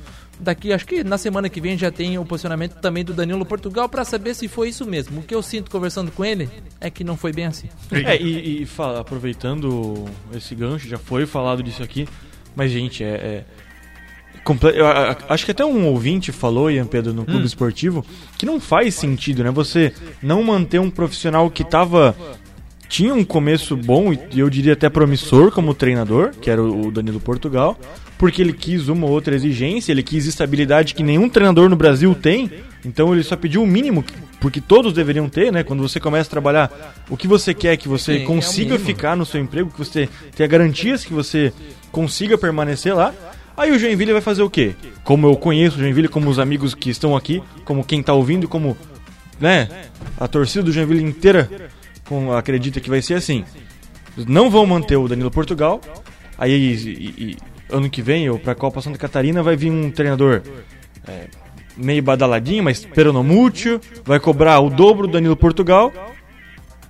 daqui, acho que na semana que vem já tem o posicionamento também do Danilo Portugal para saber se foi isso mesmo. O que eu sinto conversando com ele é que não foi bem assim. É, e, e fala- aproveitando esse gancho, já foi falado disso aqui, mas, gente, é. é eu, acho que até um ouvinte falou, Ian Pedro, no Clube Esportivo, que não faz sentido, né? Você não manter um profissional que tava. Tinha um começo bom e eu diria até promissor como treinador, que era o Danilo Portugal, porque ele quis uma ou outra exigência, ele quis estabilidade que nenhum treinador no Brasil tem, então ele só pediu o mínimo, porque todos deveriam ter, né? Quando você começa a trabalhar, o que você quer é que você Sim, é consiga mínimo. ficar no seu emprego, que você tenha garantias que você consiga permanecer lá. Aí o Joinville vai fazer o quê? Como eu conheço o Joinville, como os amigos que estão aqui, como quem tá ouvindo, como né, a torcida do Joinville inteira com- acredita que vai ser assim. Não vão manter o Danilo Portugal. Aí e- e- ano que vem, ou pra Copa Santa Catarina, vai vir um treinador é, meio badaladinho, mas peronomútil, vai cobrar o dobro do Danilo Portugal.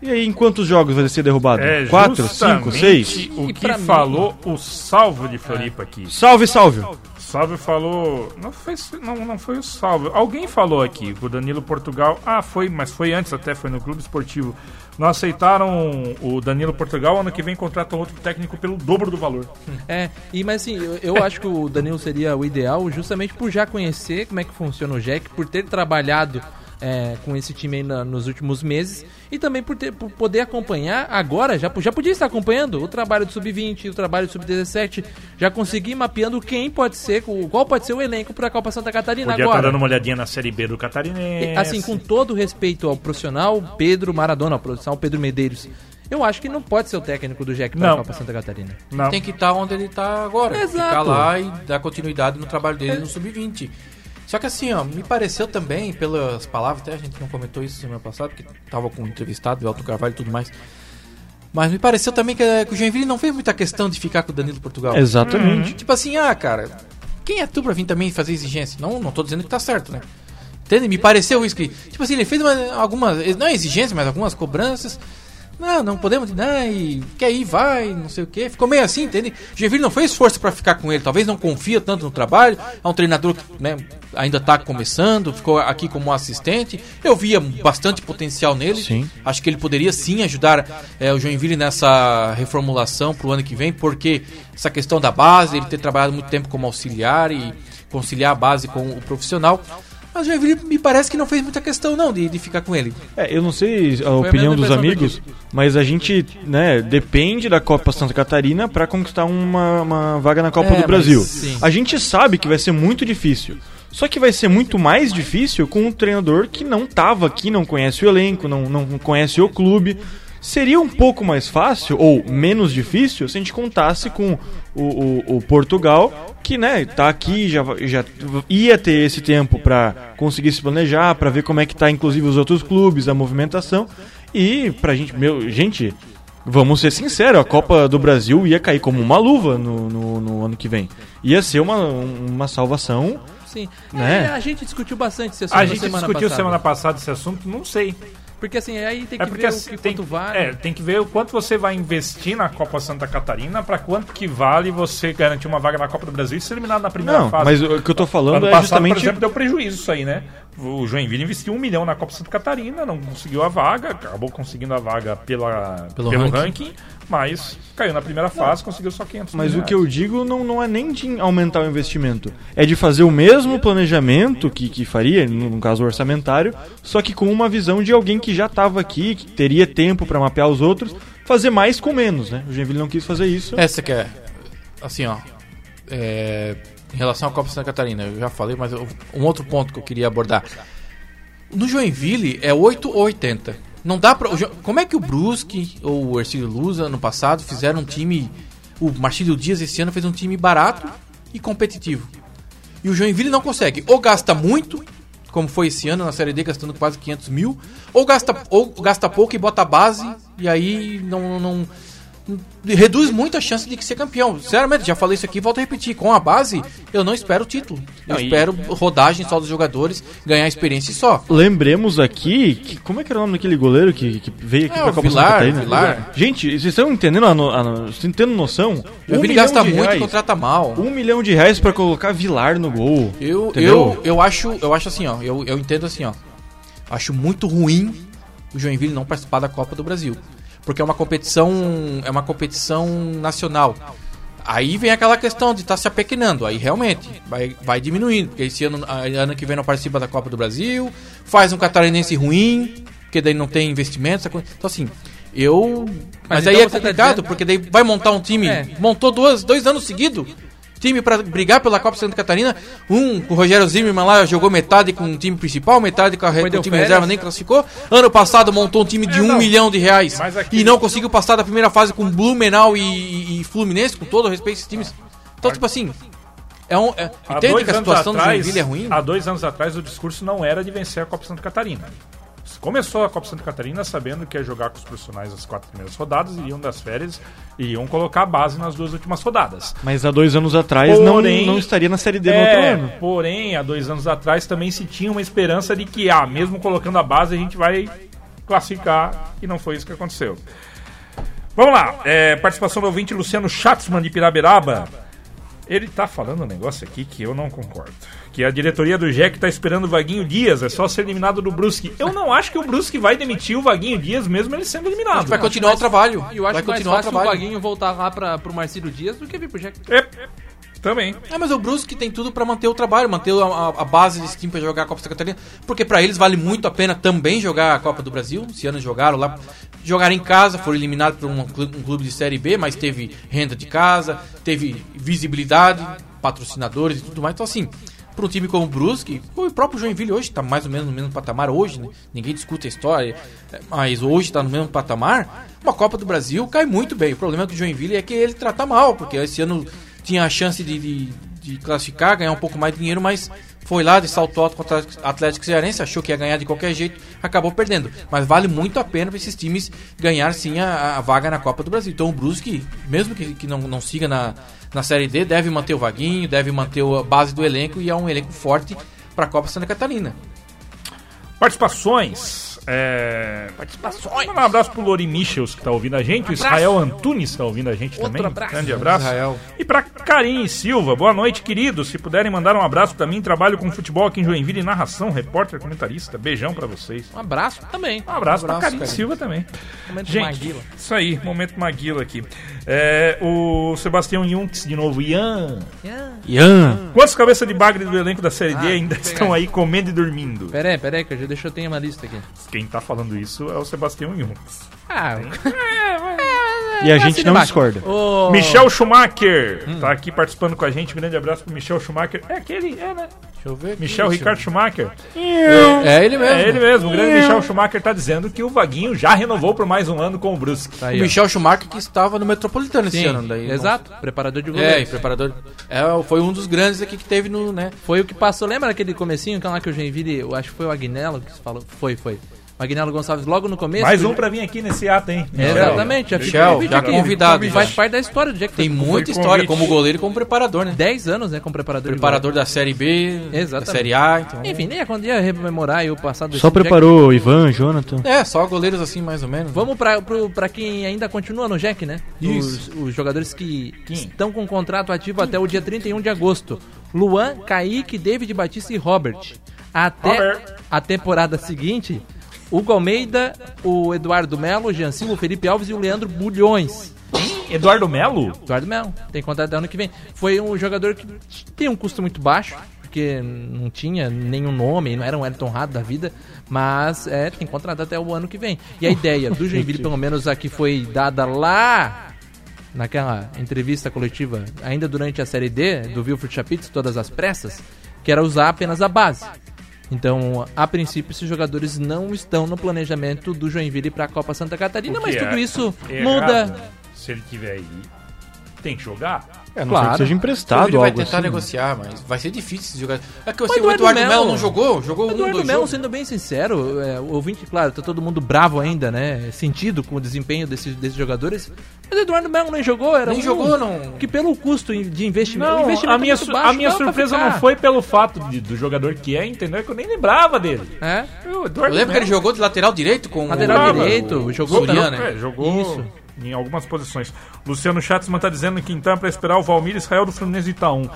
E aí, em quantos jogos vai ser derrubado? É Quatro, cinco, seis? O que mim- falou o Salvo de Floripa aqui. Salve, salve! Salve falou. Não foi, não, não foi o Salve. Alguém falou aqui, o Danilo Portugal. Ah, foi, mas foi antes até, foi no Clube Esportivo. Não aceitaram o Danilo Portugal, ano que vem contratam outro técnico pelo dobro do valor. É, e mas assim, eu, eu acho que o Danilo seria o ideal justamente por já conhecer como é que funciona o Jack, por ter trabalhado é, com esse time aí na- nos últimos meses e também por, ter, por poder acompanhar agora, já, já podia estar acompanhando o trabalho do Sub-20, o trabalho do Sub-17, já conseguir mapeando quem pode ser, o- qual pode ser o elenco para a Copa Santa Catarina Podia estar agora. dando uma olhadinha na Série B do Catarinense. Assim, com todo respeito ao profissional Pedro Maradona, ao profissional Pedro Medeiros, eu acho que não pode ser o técnico do Jack para a. Copa Santa Catarina. Não. Tem que estar onde ele está agora. Exato. Ficar lá e dar continuidade no trabalho dele no Sub-20. Só que assim, ó, me pareceu também, pelas palavras, até a gente não comentou isso semana passada, porque tava com o entrevistado, o Elton Carvalho e tudo mais. Mas me pareceu também que, eh, que o Joinville não fez muita questão de ficar com o Danilo Portugal. Exatamente. Tipo assim, ah, cara, quem é tu pra vir também fazer exigência? Não, não tô dizendo que tá certo, né? Entende? Me pareceu isso que. Tipo assim, ele fez uma, algumas. Não exigências, mas algumas cobranças. Não, não podemos. Não, e quer ir, vai, não sei o que. Ficou meio assim, entende? Joinville não fez esforço pra ficar com ele. Talvez não confia tanto no trabalho. É um treinador que né, ainda tá começando, ficou aqui como assistente. Eu via bastante potencial nele. Sim. Acho que ele poderia sim ajudar é, o Joinville nessa reformulação pro ano que vem, porque essa questão da base, ele ter trabalhado muito tempo como auxiliar e conciliar a base com o profissional. Mas o Joinville me parece que não fez muita questão não de, de ficar com ele. É, eu não sei a a opinião mesma dos amigos, mas a gente, né, depende da Copa Santa Catarina pra conquistar uma, uma vaga na Copa É, do mas Brasil. sim. A gente sabe que vai ser muito difícil. Só que vai ser muito mais difícil com um treinador que não tava aqui, não conhece o elenco, não, não conhece o clube. Seria um pouco mais fácil, ou menos difícil, se a gente contasse com o, o- o Portugal, que né, tá aqui, já, já ia ter esse tempo pra conseguir se planejar, pra ver como é que tá inclusive os outros clubes, a movimentação. E pra gente, meu, gente, vamos ser sinceros, a Copa do Brasil ia cair como uma luva no, no, no ano que vem. Ia ser uma, uma salvação. Sim. Né? É, a gente discutiu bastante esse assunto A gente semana discutiu passada. semana passada esse assunto, não sei. Porque assim, aí tem que É porque ver assim, o que tem, quanto vale. é, tem que ver o quanto você vai investir na Copa Santa Catarina para quanto que vale você garantir uma vaga na Copa do Brasil e ser eliminado na primeira Não, fase. mas o que eu tô falando ano é passado, justamente. por exemplo, deu prejuízo isso aí, né? O Joinville investiu um milhão na Copa Santa Catarina, não conseguiu a vaga, acabou conseguindo a vaga pela, Pelo pelo, ranking. ranking. mas caiu na primeira fase, conseguiu só 500 Mas o mil que eu digo não, não é nem de aumentar o investimento, é de fazer o mesmo planejamento que, que faria, no no caso orçamentário, só que com uma visão de alguém que já estava aqui, que teria tempo para mapear os outros, fazer mais com menos, né? O Joinville não quis fazer isso. Essa que é, assim, ó, é, em relação à Copa Santa Catarina, eu já falei, mas eu- um outro ponto que eu queria abordar. No Joinville é 8 ou 80. Não dá pra. Como é que o Brusque ou o Ercílio Luz ano passado fizeram um time. O Marcílio Dias esse ano fez um time barato e competitivo. E o Joinville não consegue. Ou gasta muito, como foi esse ano na Série D, gastando quase 500 mil, ou gasta, ou gasta pouco e bota a base, e aí não, não, reduz muito a chance de ser campeão. Sinceramente, já falei isso aqui, volto a repetir. Com a base, eu não espero título. Eu Não, e- espero rodagem só dos jogadores, ganhar experiência e só. Lembremos aqui, que, como é que era o nome daquele goleiro que, que veio aqui É, pra o Copa Vilar, Santa Catarina? Vilar. Gente, vocês estão entendendo a, no, a, vocês estão tendo noção? O Joinville milhão gasta muito e reais. contrata mal. Um milhão de reais pra colocar Vilar no gol. Eu, Entendeu? eu, eu acho, eu acho assim, ó, eu, eu entendo assim, ó. Acho muito ruim o Joinville não participar da Copa do Brasil, porque é uma competição, é uma competição nacional. Aí vem aquela questão de estar se apequenando, aí realmente vai, vai diminuindo, porque esse ano, ano que vem não participa da Copa do Brasil, faz um catarinense ruim, porque daí não tem investimento, então assim, eu, mas, Mas aí então é você tá complicado, dizendo- porque daí vai montar um time, É. montou duas, dois anos seguidos, time pra brigar pela Copa Santa Catarina. Um com o Rogério Zimmermann lá jogou metade com o time principal, metade com, a, com o time reserva, nem classificou. Ano passado montou um time de É, um não. milhão de reais e não conseguiu passar da primeira fase com Blumenau e, e, Fluminense, com todo o respeito a esses times. Então, tipo assim, é um, é, entende que a situação do atrás- Joinville é ruim? Há dois anos atrás o discurso não era de vencer a Copa Santa Catarina. Começou a Copa Santa Catarina sabendo que ia jogar com os profissionais as quatro primeiras rodadas, iriam das férias e iam colocar a base nas duas últimas rodadas. Mas há dois anos atrás não, Porém- não estaria na Série D no outro É, ano. porém, há dois anos atrás também se tinha uma esperança de que, ah, mesmo colocando a base, a gente vai classificar, e não foi isso que aconteceu. Vamos lá, é, participação do ouvinte Luciano Schatzman de Piraberaba. Ele tá falando um negócio aqui que eu não concordo. Que a diretoria do Jack tá esperando o Vaguinho Dias, é só ser eliminado do Brusque. Eu não acho que o Brusque vai demitir o Vaguinho Dias, mesmo ele sendo eliminado. Vai continuar o trabalho. E eu acho vai mais continuar o fácil o trabalho. Vaguinho voltar lá pra, pro Marcílio Dias do que vir pro Jack. É, também. É, mas o Brusque tem tudo pra manter o trabalho, manter a, a- base desse time pra jogar a Copa Santa Catarina, porque pra eles vale muito a pena também jogar a Copa do Brasil. Esse ano jogaram lá, jogaram em casa, foram eliminados por um, clu- clube de Série B, mas teve renda de casa, teve visibilidade, patrocinadores e tudo mais. Então assim, para um time como o Brusque, o próprio Joinville hoje está mais ou menos no mesmo patamar hoje, né? Ninguém discute a história, mas hoje está no mesmo patamar. Uma Copa do Brasil cai muito bem. O problema do Joinville é que ele trata mal, porque esse ano tinha a chance de, de, de classificar, ganhar um pouco mais de dinheiro, mas foi lá de salto alto contra o Atlético Cearense, achou que ia ganhar de qualquer jeito, acabou perdendo. Mas vale muito a pena para esses times ganhar sim a, a vaga na Copa do Brasil. Então o Brusque, mesmo que, que não, não siga na, na Série D, deve manter o Vaguinho, deve manter a base do elenco e é um elenco forte para a Copa Santa Catarina. Participações. É... Participações. Mandar um abraço pro Lori Michels, que tá ouvindo a gente. O Israel Antunes tá ouvindo a gente também. abraço. Grande abraço. Israel. E pra Karine Silva, boa noite, queridos. Se puderem mandar um abraço pra mim, trabalho com futebol aqui em Joinville, narração, repórter, comentarista. Beijão pra vocês. Um abraço também. Um abraço, pra abraço, Karine Karine. Silva também. Momento Gente, Maguila. isso aí, momento Maguila aqui. É, o Sebastião Yunks de novo, Ian. Ian, Quantos cabeças de bagre do elenco da Série D Ah, ainda estão aí comendo e dormindo? Pera aí, pera aí, que eu já deixa eu ter uma lista aqui. Quem tá falando isso é o Sebastião Yunks. Ah, [LAUGHS] e a gente não embaixo. discorda. Michel Schumacher Hum. tá aqui participando com a gente. Um grande abraço pro Michel Schumacher. É aquele, é, né? Deixa eu ver. aqui, Michel eu- Ricardo Schumacher. É ele mesmo. É ele mesmo. O grande Michel Schumacher tá dizendo que o Vaguinho já renovou por mais um ano com o Brusque. tá O aí, ó. Michel Schumacher que estava no Metropolitano esse Sim, ano. Daí, exato. Preparador de É, goleiro. e preparador. É, foi um dos grandes aqui que teve no, né? Foi o que passou. Lembra aquele comecinho que é lá que o Joinville, eu acho que foi o Agnello que falou. Foi, foi. O Agnello Gonçalves logo no começo. Mais um pra vir aqui nesse ato, hein? É, Exatamente, já fica Michel, já aqui. convidado, Faz já. parte da história do Jack Tem muita história, como goleiro e como preparador, né? 10 anos, né, como preparador, Preparador da Série B, Exatamente. da Série A, então... Enfim, nem ia quando ia rememorar o passado Só Jack. preparou o Ivan, Jonathan. É, só goleiros assim, mais ou menos. Vamos pra quem ainda continua no Jack, né? Isso. Os, os jogadores que Quem? estão com contrato ativo até o dia 31 de agosto. Luan, Kaique, David Batista e Robert. Até Robert. a temporada seguinte, Hugo Almeida, o Eduardo Melo, o Jean Silva, o Felipe Alves e o Leandro Bulhões. Eduardo Melo? Eduardo Melo, tem contrato até ano que vem. Foi um jogador que tem um custo muito baixo, porque não tinha nenhum nome, não era um Elton Rado da vida, mas é, tem contrato até o ano que vem. E a ideia do Joinville, pelo menos a que foi dada lá naquela entrevista coletiva, ainda durante a Série D, do Wilfried Chapitz, todas as pressas, que era usar apenas a base. Então, a princípio, esses jogadores não estão no planejamento do Joinville para a Copa Santa Catarina, mas tudo é isso errado. muda. Se ele tiver aí, tem que jogar. É, não Claro. sei que seja O emprestado Joinville vai algo tentar assim. negociar, mas vai ser difícil esse jogador. É que O assim, o Eduardo Eduardo Melo- Melo não jogou, jogou um, Eduardo Melo, sendo bem sincero, é, o ouvinte, claro, tá todo mundo bravo ainda, né? Sentido com o desempenho desses, desses jogadores. Mas o Eduardo Melo nem jogou, era Nem um jogou, não. Que pelo custo de investimento. Não, investimento a minha, é su- baixo, a minha surpresa não foi pelo fato de- do jogador que é, entendeu? É que eu nem lembrava dele. É? Eu Eduardo lembro que ele Melo- jogou de lateral direito com Lateral o, direito, o jogou Soriano, É, né? jogou Isso. Em algumas posições. Luciano Schatzman tá dizendo que então é pra esperar o Valmir Israel do Fluminense Itaú.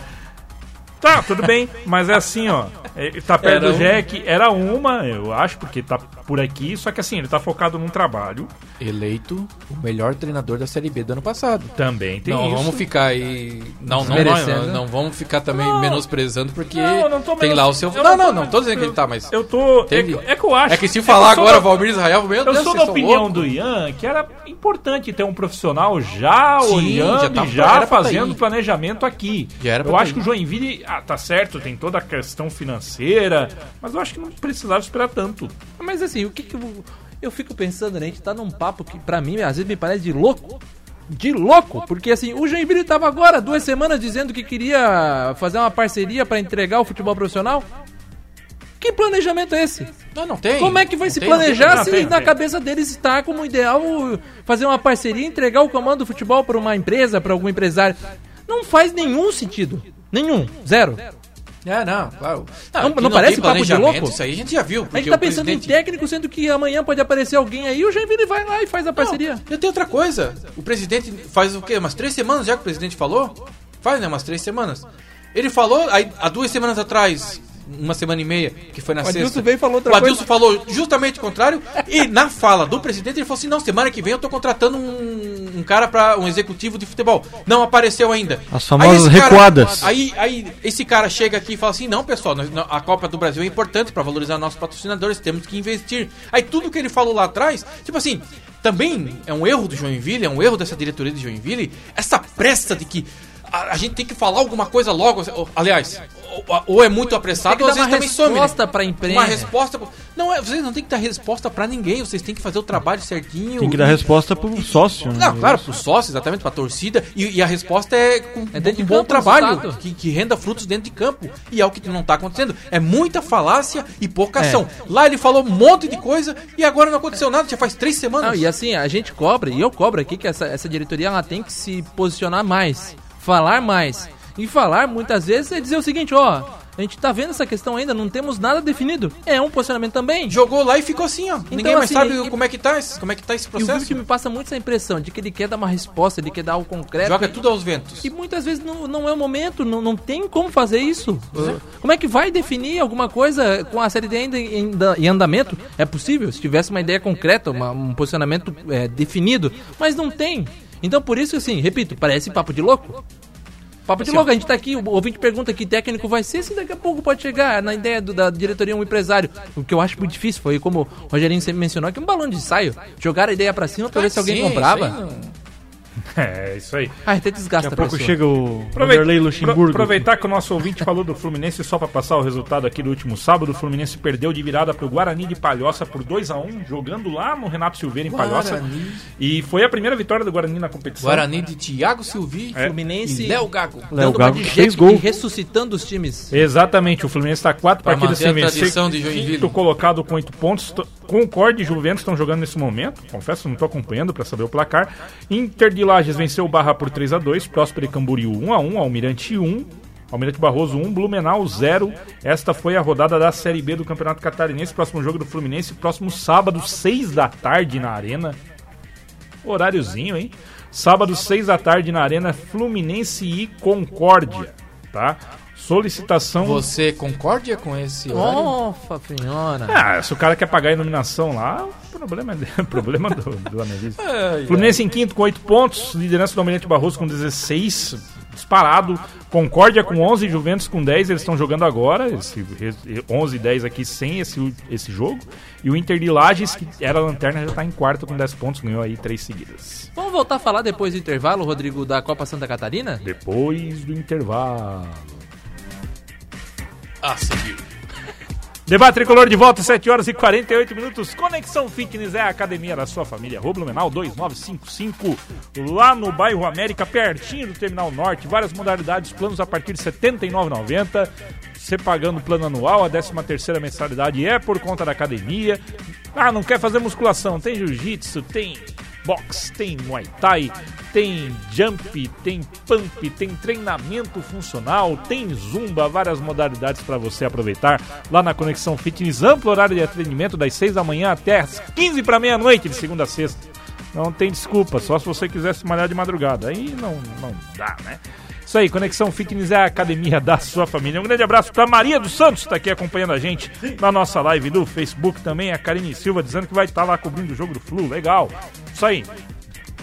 Tá, tudo bem, mas é assim, ó. Ele tá perto Era do um- Jack, era uma, eu acho, porque tá por aqui, só que assim, ele tá focado num trabalho. Eleito o melhor treinador da Série B do ano passado. Também tem não isso. vamos ficar aí. Não, não, não, não vamos ficar também Não. menosprezando, porque Não, eu não tem lá o seu. eu Não, não, não, menos- tô dizendo que ele tá, mas. Eu tô. É Teve- que, é que eu acho. É que se eu falar sou agora da- Valmir Israel, meu Eu Deus, sou vocês da opinião do Ian que era importante ter um profissional já Sim, olhando já tá- já tá fazendo planejamento aqui. Já era eu pra acho tá que o Joinville, ah, tá certo, tem toda a questão financeira, mas eu acho que não precisava esperar tanto. Mas assim, o que que eu, eu fico pensando, né? A gente tá num papo que pra mim às vezes me parece de louco. De louco, porque assim, o Joinville tava agora duas semanas dizendo que queria fazer uma parceria pra entregar o futebol profissional. Que planejamento é esse? Não, não tem. Como é que vai Não se tem, não tem, planejar não se tem, não na tem. cabeça deles está como ideal fazer uma parceria e entregar o comando do futebol para uma empresa, para algum empresário? Não faz nenhum sentido. Nenhum. Zero. É, não, claro. Não- que não parece papo de louco? Isso aí a gente já viu. A gente tá pensando em presidente- técnico, sendo que amanhã pode aparecer alguém aí e o Joinville vai lá e faz a parceria. Não, e tem outra coisa. O presidente faz o quê? Umas três semanas já que o presidente falou? Faz, né? Umas três semanas. Ele falou, aí, há duas semanas atrás, uma semana e meia, que foi na O sexta. Adilson veio e falou outra O Adilson coisa. falou justamente o contrário. e na fala do presidente, ele falou assim: não, semana que vem eu tô contratando um, um cara para um executivo de futebol. Não apareceu ainda. As famosas esse cara- recuadas. aí, aí esse cara chega aqui e fala assim: não, pessoal, a Copa do Brasil é importante para valorizar nossos patrocinadores, temos que investir. Aí tudo que ele falou lá atrás, tipo assim. Também é um erro do Joinville, é um erro dessa diretoria de Joinville, essa pressa de que a, a gente tem que falar alguma coisa logo. ou- Aliás, ou, ou é muito apressado, Tem que ou às vezes uma também some. resposta né? pra imprensa. Uma resposta. Não, é, vocês não tem que dar resposta pra ninguém, vocês têm que fazer o trabalho certinho. Tem que dar e- resposta pro sócio. né? não, claro, pro sócio, exatamente, pra torcida. E, e a resposta é com É um bom trabalho, que, que renda frutos dentro de campo. E é o que não tá acontecendo. É muita falácia e pouca É. ação. Lá ele falou um monte de coisa e agora não aconteceu nada, já faz três semanas. Não, e assim, a gente cobra, e eu cobro aqui que essa, essa diretoria ela tem que se posicionar mais, falar mais. E falar muitas vezes é dizer o seguinte, ó, a gente tá vendo essa questão ainda, não temos nada definido. É um posicionamento também. Jogou lá e ficou assim, ó. Ninguém mais assim, sabe e- como é que tá esse, como é que tá esse E o processo. que me passa muito essa impressão de que ele quer dar uma resposta, ele quer dar algo concreto. Joga e- tudo aos ventos. E muitas vezes não, não é o momento, não, não tem como fazer isso. Como é que vai definir alguma coisa com a Série D ainda em, em andamento? É possível, se tivesse uma ideia concreta, uma- um posicionamento é, definido, mas não tem. Então por isso, assim, repito, parece papo de louco. Papo de louco, a gente tá aqui, o ouvinte pergunta que técnico vai ser, se daqui a pouco pode chegar na ideia do- da diretoria um empresário. O que eu acho muito difícil foi, como o Rogerinho sempre mencionou, que um balão de ensaio. Jogar a ideia pra cima pra ver se alguém comprava. Isso aí não- É, isso aí. Ah, até desgasta Daqui a a pouco pessoa. chega o Aproveit- Vanderlei pro- Luxemburgo. Aproveitar que o nosso ouvinte falou do Fluminense, só para passar o resultado aqui do último sábado, o Fluminense perdeu de virada pro Guarani de Palhoça por 2 a 1 jogando lá no Renato Silveira em Palhoça. Guarani. E foi a primeira vitória do Guarani na competição. Guarani de Thiago Silvi É. Fluminense e Léo Gago. Léo dando uma Gago fez gol. e ressuscitando os times. Exatamente, o Fluminense está quatro Pra partidas sem vencer. Quinto colocado com oito pontos. Concorde e Juventus estão jogando nesse momento. Confesso, não estou acompanhando para saber o placar. Inter de Lages venceu o Barra por 3 a 2 Próspero e Camboriú 1 a 1 Almirante 1. Almirante Barroso 1, Blumenau 0. Esta foi a rodada da Série B do Campeonato Catarinense. Próximo jogo do Fluminense, próximo sábado, 6 da tarde na Arena. Horáriozinho, hein? Sábado, 6 da tarde na Arena, Fluminense e Concórdia, tá? Solicitação. Você concorda com esse horário? Senhora. Ah, se o cara quer pagar a iluminação lá, o problema é [LAUGHS] problema do, do analista. [LAUGHS] Ai, Fluminense em quinto com 8 pontos, liderança do Almirante Barroso com 16, disparado. Concórdia com 11, Juventus com 10, eles estão jogando agora, esse, esse 11 e 10 aqui sem esse, esse jogo. E o Inter de Lages, que era a lanterna, já está em quarto com 10 pontos, ganhou aí 3 seguidas. Vamos voltar a falar depois do intervalo, Rodrigo, da Copa Santa Catarina? Depois do intervalo. Ah, seguiu. Debate Tricolor de volta, 7 horas e 48 minutos. Conexão Fitness é a academia da sua família. Rua Blumenau 2955, lá no bairro América, pertinho do Terminal Norte. Várias modalidades, planos a partir de R$ 79,90. Você pagando o plano anual, a 13 terceira mensalidade é por conta da academia. Ah, não quer fazer musculação? Tem jiu-jitsu, tem box, tem muay thai, tem jump, tem pump, tem treinamento funcional, tem zumba, várias modalidades para você aproveitar lá na Conexão Fitness, amplo horário de atendimento das 6 da manhã até as 15 para meia-noite, de segunda a sexta. Não tem desculpa, só se você quiser se malhar de madrugada. Aí não, não dá, né? Isso aí, Conexão Fitness é a academia da sua família. Um grande abraço para Maria dos Santos, que está aqui acompanhando a gente na nossa live do Facebook também. A Karine Silva dizendo que vai estar lá cobrindo o jogo do Flu. Legal. Isso aí.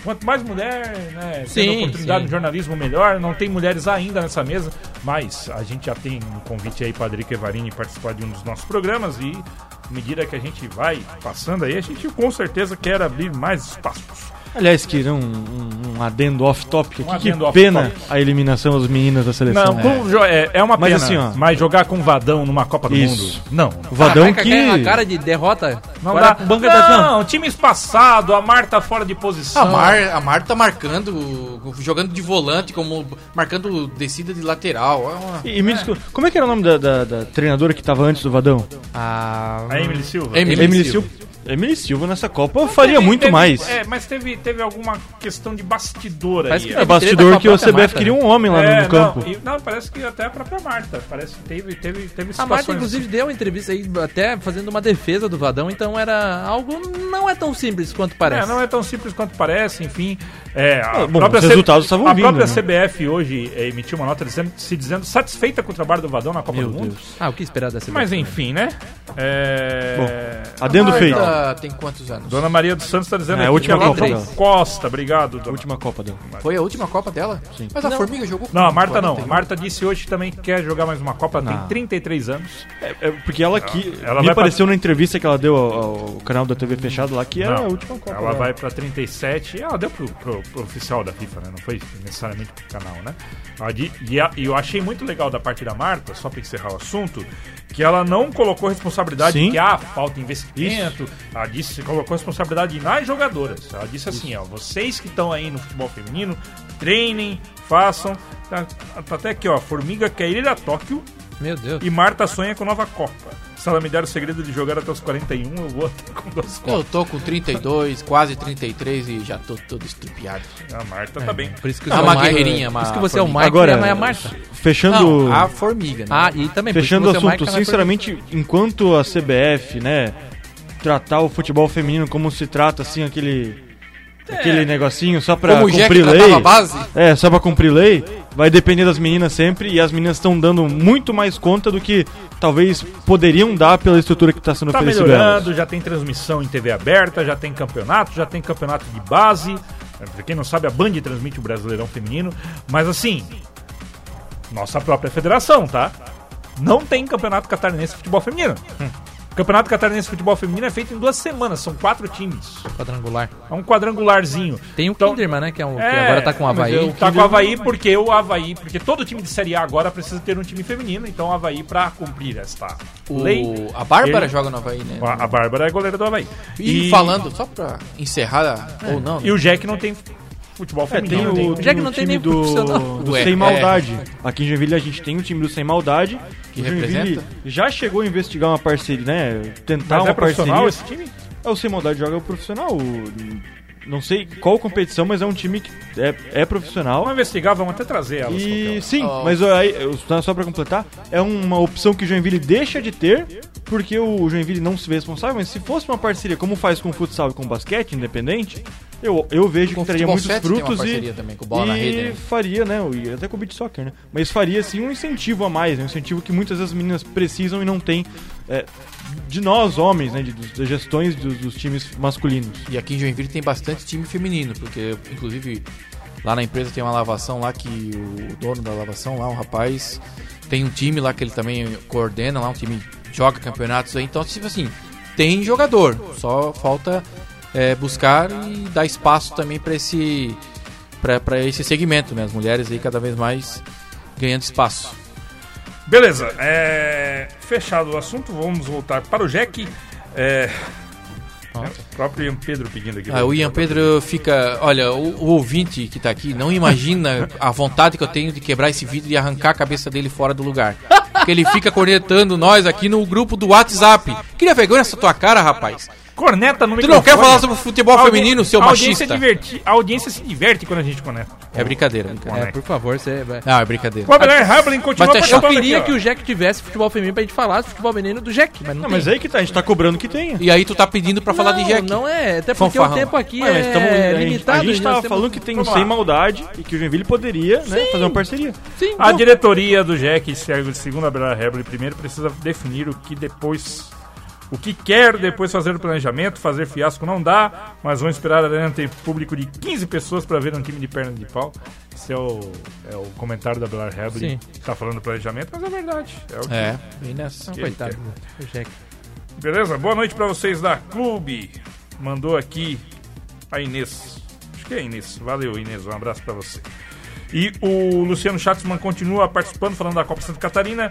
Quanto mais mulher, né, Sim, tendo oportunidade sim. no jornalismo, melhor. Não tem mulheres ainda nessa mesa, mas a gente já tem um convite aí para Drica Evarini participar de um dos nossos programas e à medida que a gente vai passando aí, a gente com certeza quer abrir mais espaços. Aliás, queria um, um, um adendo off-topic aqui. Um que adendo pena a eliminação das meninas da seleção. Não, com jo- é, é uma Mas pena, assim, ó. mas jogar com Vadão numa Copa do Isso. Mundo, não. O Vadão com que... A cara de derrota. Não Agora dá. com banca da Não, time espaçado, a Marta fora de posição. A Mar, a Mar tá marcando, jogando de volante, como marcando descida de lateral. É uma- E, e me desculpa, como é que era o nome da, da- da treinadora que tava antes do Vadão? Ah, A Emily Silva. Emily Emily Silva. Silva. Emily Silva nessa Copa faria Teve- muito teve- mais. É, mas teve, teve alguma questão de bastidor Parece aí. que É teve bastidor que o CBF Marta, queria né? um homem lá É, no campo. Não, e- não, parece que até a própria Marta. Parece que teve, teve, teve A. Marta, inclusive, deu uma entrevista aí, até fazendo uma defesa do Vadão, então era algo não é tão simples quanto parece. É, não é tão simples quanto parece, enfim. É, a Ah, bom, própria os resultados estavam A vindo, própria né? CBF hoje é, emitiu uma nota dizendo, se dizendo satisfeita com o trabalho do Vadão na Copa Meu do Mundo. Deus. Ah, o que esperar dessa Mas vez? enfim, né? É... Adendo a feito. Tem quantos anos? Dona Maria dos Santos está dizendo É, a última que ela Copa tem dela. Costa, obrigado. Dona. Última Copa dela. Foi a última Copa dela? Sim. Mas a Formiga jogou com Não, a Marta não. 41. A Marta disse hoje que também quer jogar mais uma Copa, tem Não. 33 anos. É, porque ela que Ela me vai pareceu na entrevista que ela deu ao, ao canal da TV fechado lá que era Não, a última Copa. Ela dela. vai pra 37. Ela deu pro, pro- pro oficial da FIFA, né? Não foi necessariamente pro canal, né? E, a- e eu achei muito legal da parte da Marta, só pra encerrar o assunto, que ela não colocou responsabilidade Sim. que ah, falta investimento. Ela disse, colocou responsabilidade nas jogadoras. Ela disse assim, ó, vocês que estão aí no futebol feminino, treinem, façam. Tá, tá até aqui, ó, Formiga quer ir a Tóquio Meu Deus. e Marta sonha com nova Copa. Se ela me der o segredo de jogar até os 41, eu vou até [LAUGHS] com duas Eu Copas. tô com 32, quase 33 e já tô todo estrupiado. A Marta tá bem. Por isso que Ah, você é uma o Mike- guerreirinha, Por isso uma que você é o formiga. Mike Agora, e a Marta. fechando, Não, a Formiga, né? Ah, e também. fechando o é o assunto, Mike, ela sinceramente, enquanto a CBF, né, tratar o futebol feminino como se trata assim aquele aquele negocinho só pra Como cumprir lei. a base. É, só pra cumprir lei, vai depender das meninas sempre e as meninas estão dando muito mais conta do que talvez poderiam dar pela estrutura que está sendo Tá oferecida. melhorando, já tem transmissão em TV aberta, já tem campeonato, já tem campeonato de base. Pra quem não sabe, a Band transmite o Brasileirão Feminino. Mas assim, nossa própria federação, tá? Não tem campeonato catarinense de futebol feminino. O campeonato catarinense de futebol feminino é feito em duas semanas, são quatro times. Quadrangular. É um quadrangularzinho. Tem o Então- Kinderman, né? Que, é um, que É, agora tá com o Havaí. eu- Tá com o Havaí porque o Havaí, porque todo time de Série A agora precisa ter um time feminino, então o Havaí pra cumprir esta O- lei. a Bárbara ele- joga no Havaí, né? A, a Bárbara é goleira do Havaí. E, falando, só pra encerrar, ou não, né? E o Jack não tem futebol É, tem feminino. o, tem- tem Já que o não tem time nem do, profissional. do Ué, Sem é. Maldade. Aqui em Joinville a gente tem o time do Sem Maldade. Que o Joinville representa? já chegou a investigar uma parceria, né? Tentar Mas uma é profissional parceria. esse time? É, o Sem Maldade joga o profissional. o- Não sei qual competição, mas é um time que é, é profissional. Vamos investigar, vamos até trazer elas. E sim, Oh. mas aí, só só pra completar, é uma opção que o Joinville deixa de ter, porque o Joinville não se vê responsável, mas se fosse uma parceria como faz com o futsal e com o basquete independente, eu, eu vejo que traria muitos frutos e, também com bola e na rede, né? faria, né, até com o beat soccer, né, mas faria assim um incentivo a mais, né, um incentivo que muitas vezes as meninas precisam e não tem é, de nós homens, né, de, das gestões dos, dos times masculinos. E aqui em Joinville tem bastante time feminino, porque inclusive lá na empresa tem uma lavação lá que o dono da lavação lá, um rapaz, tem um time lá que ele também coordena lá, um time joga campeonatos aí, então tipo assim, tem jogador, só falta é, buscar e dar espaço também para esse para esse segmento, né? As mulheres aí cada vez mais ganhando espaço. Beleza, é, fechado o assunto, vamos voltar para o Jack. É, é, o próprio Ian Pedro pedindo aqui. Ah, o Ian Pedro fica. Olha, o, o ouvinte que tá aqui não imagina a vontade que eu tenho de quebrar esse vidro e arrancar a cabeça dele fora do lugar. Porque ele fica cornetando nós aqui no grupo do WhatsApp. Queria vergonha essa tua cara, rapaz. Corneta no Tu não quer microfone. falar sobre futebol A audi- feminino, seu a audiência machista? diverti- a audiência se diverte quando a gente conecta. É brincadeira. brincadeira. É, por favor, você vai. Não, é brincadeira. O Abelard Hamlin continua Mas tu Eu queria aqui, que o Jack tivesse futebol feminino pra gente falar do futebol feminino do Jack, mas não, Não, mas aí que tá, a gente tá cobrando que tenha. E aí tu tá pedindo pra falar de Não, Jack. Não é, até porque Fanfarrão. o tempo aqui Ué, mas é tamo- a gente- limitado. a gente nós tava temos- falando que tem Vamos sem lá. maldade e que o Joinville poderia né, fazer uma parceria. Sim, A não. diretoria do Jack, segundo a Abelard Hamlin, primeiro precisa definir o que depois. O que quer depois fazer o planejamento, fazer fiasco não dá, mas vamos esperar a arena ter público de 15 pessoas para ver um time de perna de pau. Esse é o, é o comentário da Hamlin, Sim. que tá falando do planejamento, mas é verdade. É o que É, bem nessa. Coitado do Jack. Beleza? Boa noite pra vocês da Clube. Mandou aqui a Inês. Acho que é a Inês. Valeu, Inês. Um abraço pra você. E o Luciano Schatzman continua participando, falando da Copa Santa Catarina.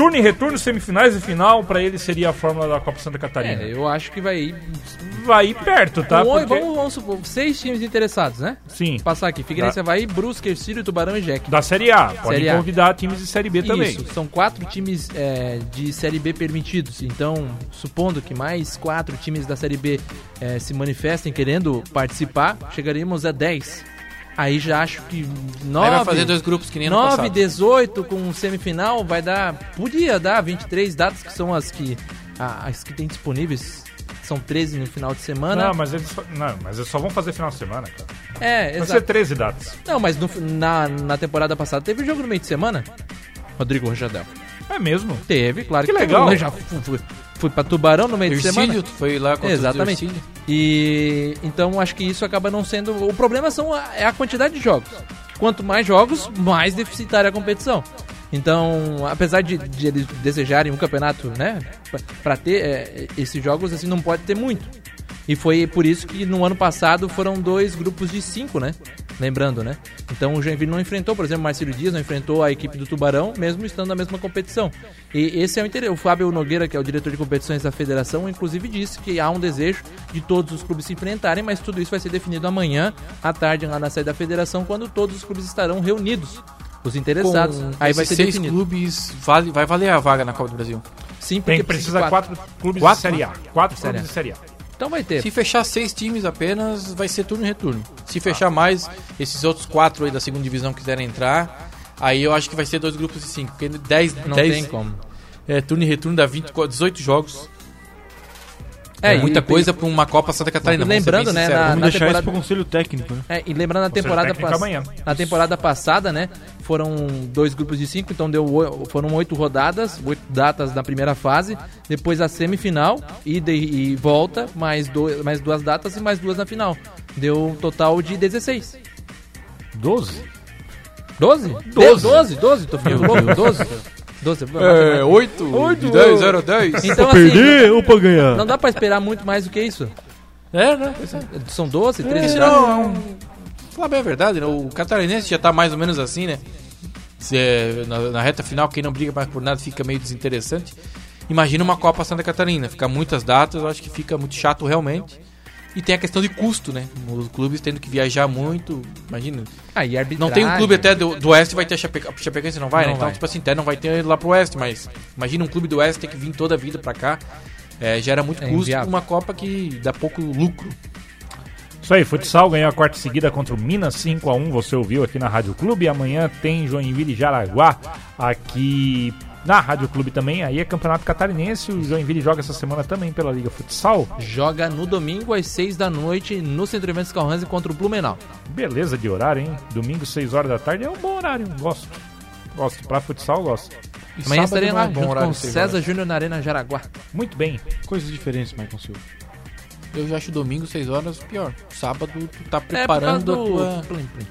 Turno e retorno, semifinais e final, pra ele seria a fórmula da Copa Santa Catarina. É, eu acho que vai ir. Vai ir perto, tá? Um, Porque- vamos, vamos supor, seis times interessados, né? Sim, Passar aqui. Figueirense, Havaí, Brusque, Ercílio, Tubarão e Jack. da Série A. A. convidar times de Série B também. Isso, são quatro times é, de Série B permitidos. Então, supondo que mais quatro times da Série B é, se manifestem querendo participar, chegaríamos a 10. Aí já acho que 9, Aí vai fazer dois grupos que nem ano 9 passado. 18 com semifinal vai dar. Podia dar 23 datas que são as que. As que tem disponíveis. São 13 no final de semana. Não, mas eles, só- não, mas eles só vão fazer final de semana, cara. é, Vai ser exato. 13 datas. Não, mas no- na, na temporada passada teve jogo no meio de semana? Rodrigo Rochadel. É mesmo. Teve, claro Que que, legal. Teve. Eu já fui, pra Tubarão no meio de semana. Ercílio, tu foi lá contra Exatamente. o Ercílio. E então acho que isso acaba não sendo. O problema são a, é a quantidade de jogos. Quanto mais jogos, mais deficitária a competição. Então, apesar de, de eles desejarem um campeonato, né, pra- pra ter é, esses jogos, assim, não pode ter muito. E foi por isso que no ano passado foram dois grupos de cinco, né? Lembrando, né? Então o Joinville não enfrentou, por exemplo, o Marcelo Dias não enfrentou a equipe do Tubarão, mesmo estando na mesma competição. E esse é o interesse. O Fábio Nogueira, que é o diretor de competições da federação, inclusive disse que há um desejo de todos os clubes se enfrentarem, mas tudo isso vai ser definido amanhã, à tarde, lá na sede da federação, quando todos os clubes estarão reunidos. Os interessados. Com Aí vai ser seis definido. clubes, vale, vai valer a vaga na Copa do Brasil. Sim, porque Tem, precisa de quatro, clubes Quatro? de Série A. Quatro Série clubes A. de Série A. Então vai ter. Se fechar seis times apenas, vai ser turno e retorno. Se fechar mais, esses outros quatro aí da segunda divisão quiserem entrar, aí eu acho que vai ser dois grupos de cinco. Porque 10, Não 10 tem como. é, turno e retorno dá 20, 18 jogos. É, É, muita e- coisa pra uma Copa Santa Catarina. E lembrando, né, na- Vamos deixar temporada- isso pro conselho técnico, né? É, e lembrando na temporada, pass- na temporada passada, né? Foram dois grupos de cinco, então deu, foram oito rodadas, oito datas na primeira fase, depois a semifinal, ida e, e volta, mais, do, mais duas datas e mais duas na final. Deu um total de 16. 12? 12? 12, 12, 12, tô ficando louco, 12. 12. É, 8, de 10, 0 a 10. Então, pra assim, perder ou pra ganhar? não dá pra esperar muito mais do que isso. É, né? São 12, 13 É, não, falar bem a verdade, né? o catarinense já tá mais ou menos assim, né? Se é, na, na reta final, quem não briga mais por nada fica meio desinteressante. Imagina uma Copa Santa Catarina, ficar muitas datas, eu acho que fica muito chato realmente. E tem a questão de custo, né? Os clubes tendo que viajar muito, imagina. Ah, e arbitragem. Não tem um clube até do, do Oeste vai ter a Chape- a Chapecoense, não vai, Não né? Então, vai. tipo assim, até não vai ter lá pro Oeste, mas imagina um clube do Oeste ter que vir toda a vida pra cá. É, gera muito É custo inviável. uma Copa que dá pouco lucro. Isso aí, futsal ganhou a quarta seguida contra o Minas 5x1, você ouviu aqui na Rádio Clube. Amanhã tem Joinville e Jaraguá aqui na Rádio Clube também. Aí é Campeonato Catarinense, o Joinville joga essa semana também pela Liga Futsal. Joga no domingo às 6 da noite no Centro Eventos Calhanse contra o Blumenau. Beleza de horário, hein? Domingo, 6 horas da tarde, é um bom horário, gosto. Gosto, pra futsal, gosto. E Amanhã sábado estarei lá é junto horário, com César. Júnior na Arena Jaraguá. Muito bem. Coisas diferentes, Michael Silva. Eu já acho domingo, 6 horas, pior. Sábado, tu tá É, preparando do... a tua. Plim, plim.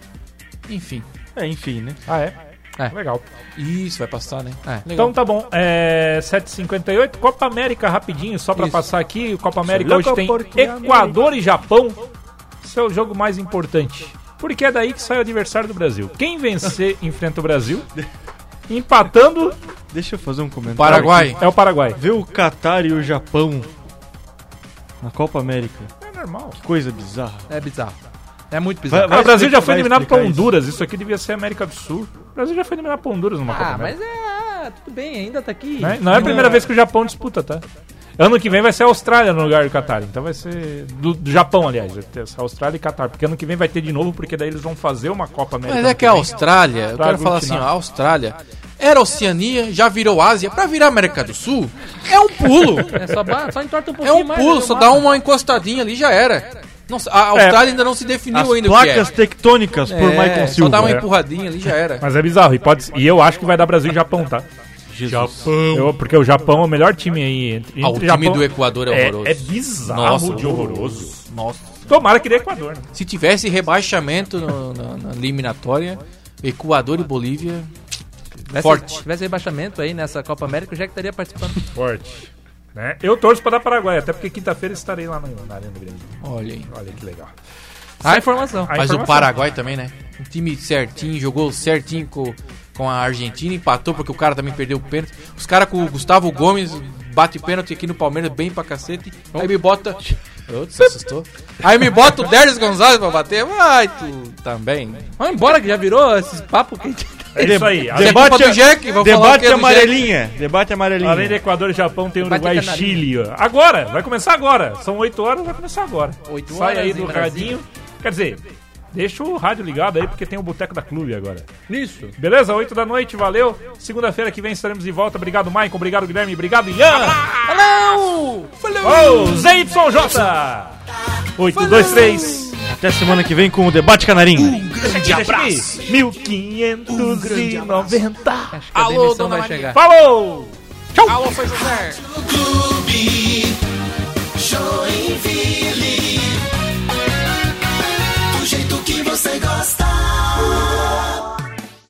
Enfim. É, enfim, né? Ah, é? É. Legal. Isso, vai passar, né? É. Então tá bom, é 7h58, Copa América rapidinho, só pra Isso. passar aqui. O Copa América hoje tem Equador e Japão. Esse é o jogo mais importante. Porque é daí que sai o adversário do Brasil. Quem vencer [LAUGHS] enfrenta o Brasil. Empatando Deixa eu fazer um comentário. Paraguai. é o Paraguai. Ver o Catar e o Japão na Copa América. É normal. Que coisa bizarra. É bizarro. É muito Vai- bizarro. vai Ah, o Brasil já foi vai eliminado pra explicar isso. Honduras. Isso aqui devia ser América do Sul. O Brasil já foi eliminado pra Honduras numa Copa Ah, América. mas é. ah, tudo bem, ainda tá aqui. Né? Não é a primeira vez que o Japão disputa, tá? Ano que vem vai ser a Austrália no lugar do Catar. Então vai ser. Do, do Japão, aliás. Vai ter essa Austrália e Catar. Porque ano que vem vai ter de novo, porque daí eles vão fazer uma Copa América. Mas é que a. Austrália, eu quero falar assim, a Austrália era Oceania, já virou Ásia, pra virar América do Sul, é um pulo. [LAUGHS] É só, só entorta um É pouquinho um mais. pulo, né, só dá uma encostadinha ali já era. Não, a Austrália ainda não se definiu As ainda placas que tectônicas é. por É, Michael Só Silva. dá uma É. empurradinha ali já era. Mas é bizarro. E, pode, e eu acho que vai dar Brasil e Japão, tá? Eu- porque o Japão é o melhor time aí. Entre, Ah, o entre time Japão- do Equador é horroroso. É, bizarro Nossa, de horroroso. Nossa. Tomara que dê Equador. Né? Se tivesse rebaixamento no- na, na eliminatória, Equador e Bolívia, Tivesse- forte. Se tivesse rebaixamento aí nessa Copa América, o Jack estaria participando. Forte. Né? Eu torço pra dar Paraguai, até porque quinta-feira estarei lá no- na Arena Grande. olha aí. Olha que legal. A informação. A Mas o informação. Paraguai também, né? Um time certinho, jogou certinho com, com a Argentina, empatou porque o cara também perdeu o pênalti. Os caras com o Gustavo Gomes bate pênalti aqui no Palmeiras bem pra cacete. Aí me bota. Outro se assustou. Aí me bota o Derlis Gonzalez pra bater. Vai, tu também. Vamos embora que já virou esses papos que a gente É isso aí. É Além, culpa do Jack, falar Debate é do amarelinha. Debate amarelinha. além de Equador e Japão, tem Uruguai e. Chile. Agora, vai começar agora. São 8 horas, vai começar agora. Oito Sai horas aí em do radinho. Quer dizer, deixa o rádio ligado aí, porque tem o Boteco da Clube agora. Isso. Beleza? 8 da noite, valeu. Segunda-feira que vem estaremos de volta. Obrigado, Maicon. Obrigado, Guilherme. Obrigado, Ian. Falou! Ô, ZYJ. 8, 2, 3. Até semana que vem com o Debate Canarinho. Grande abraço. 1590. Acho que a Alô, dona vai Maria. chegar. Falou! Alô, foi José! Clube Joinville. Do você gosta.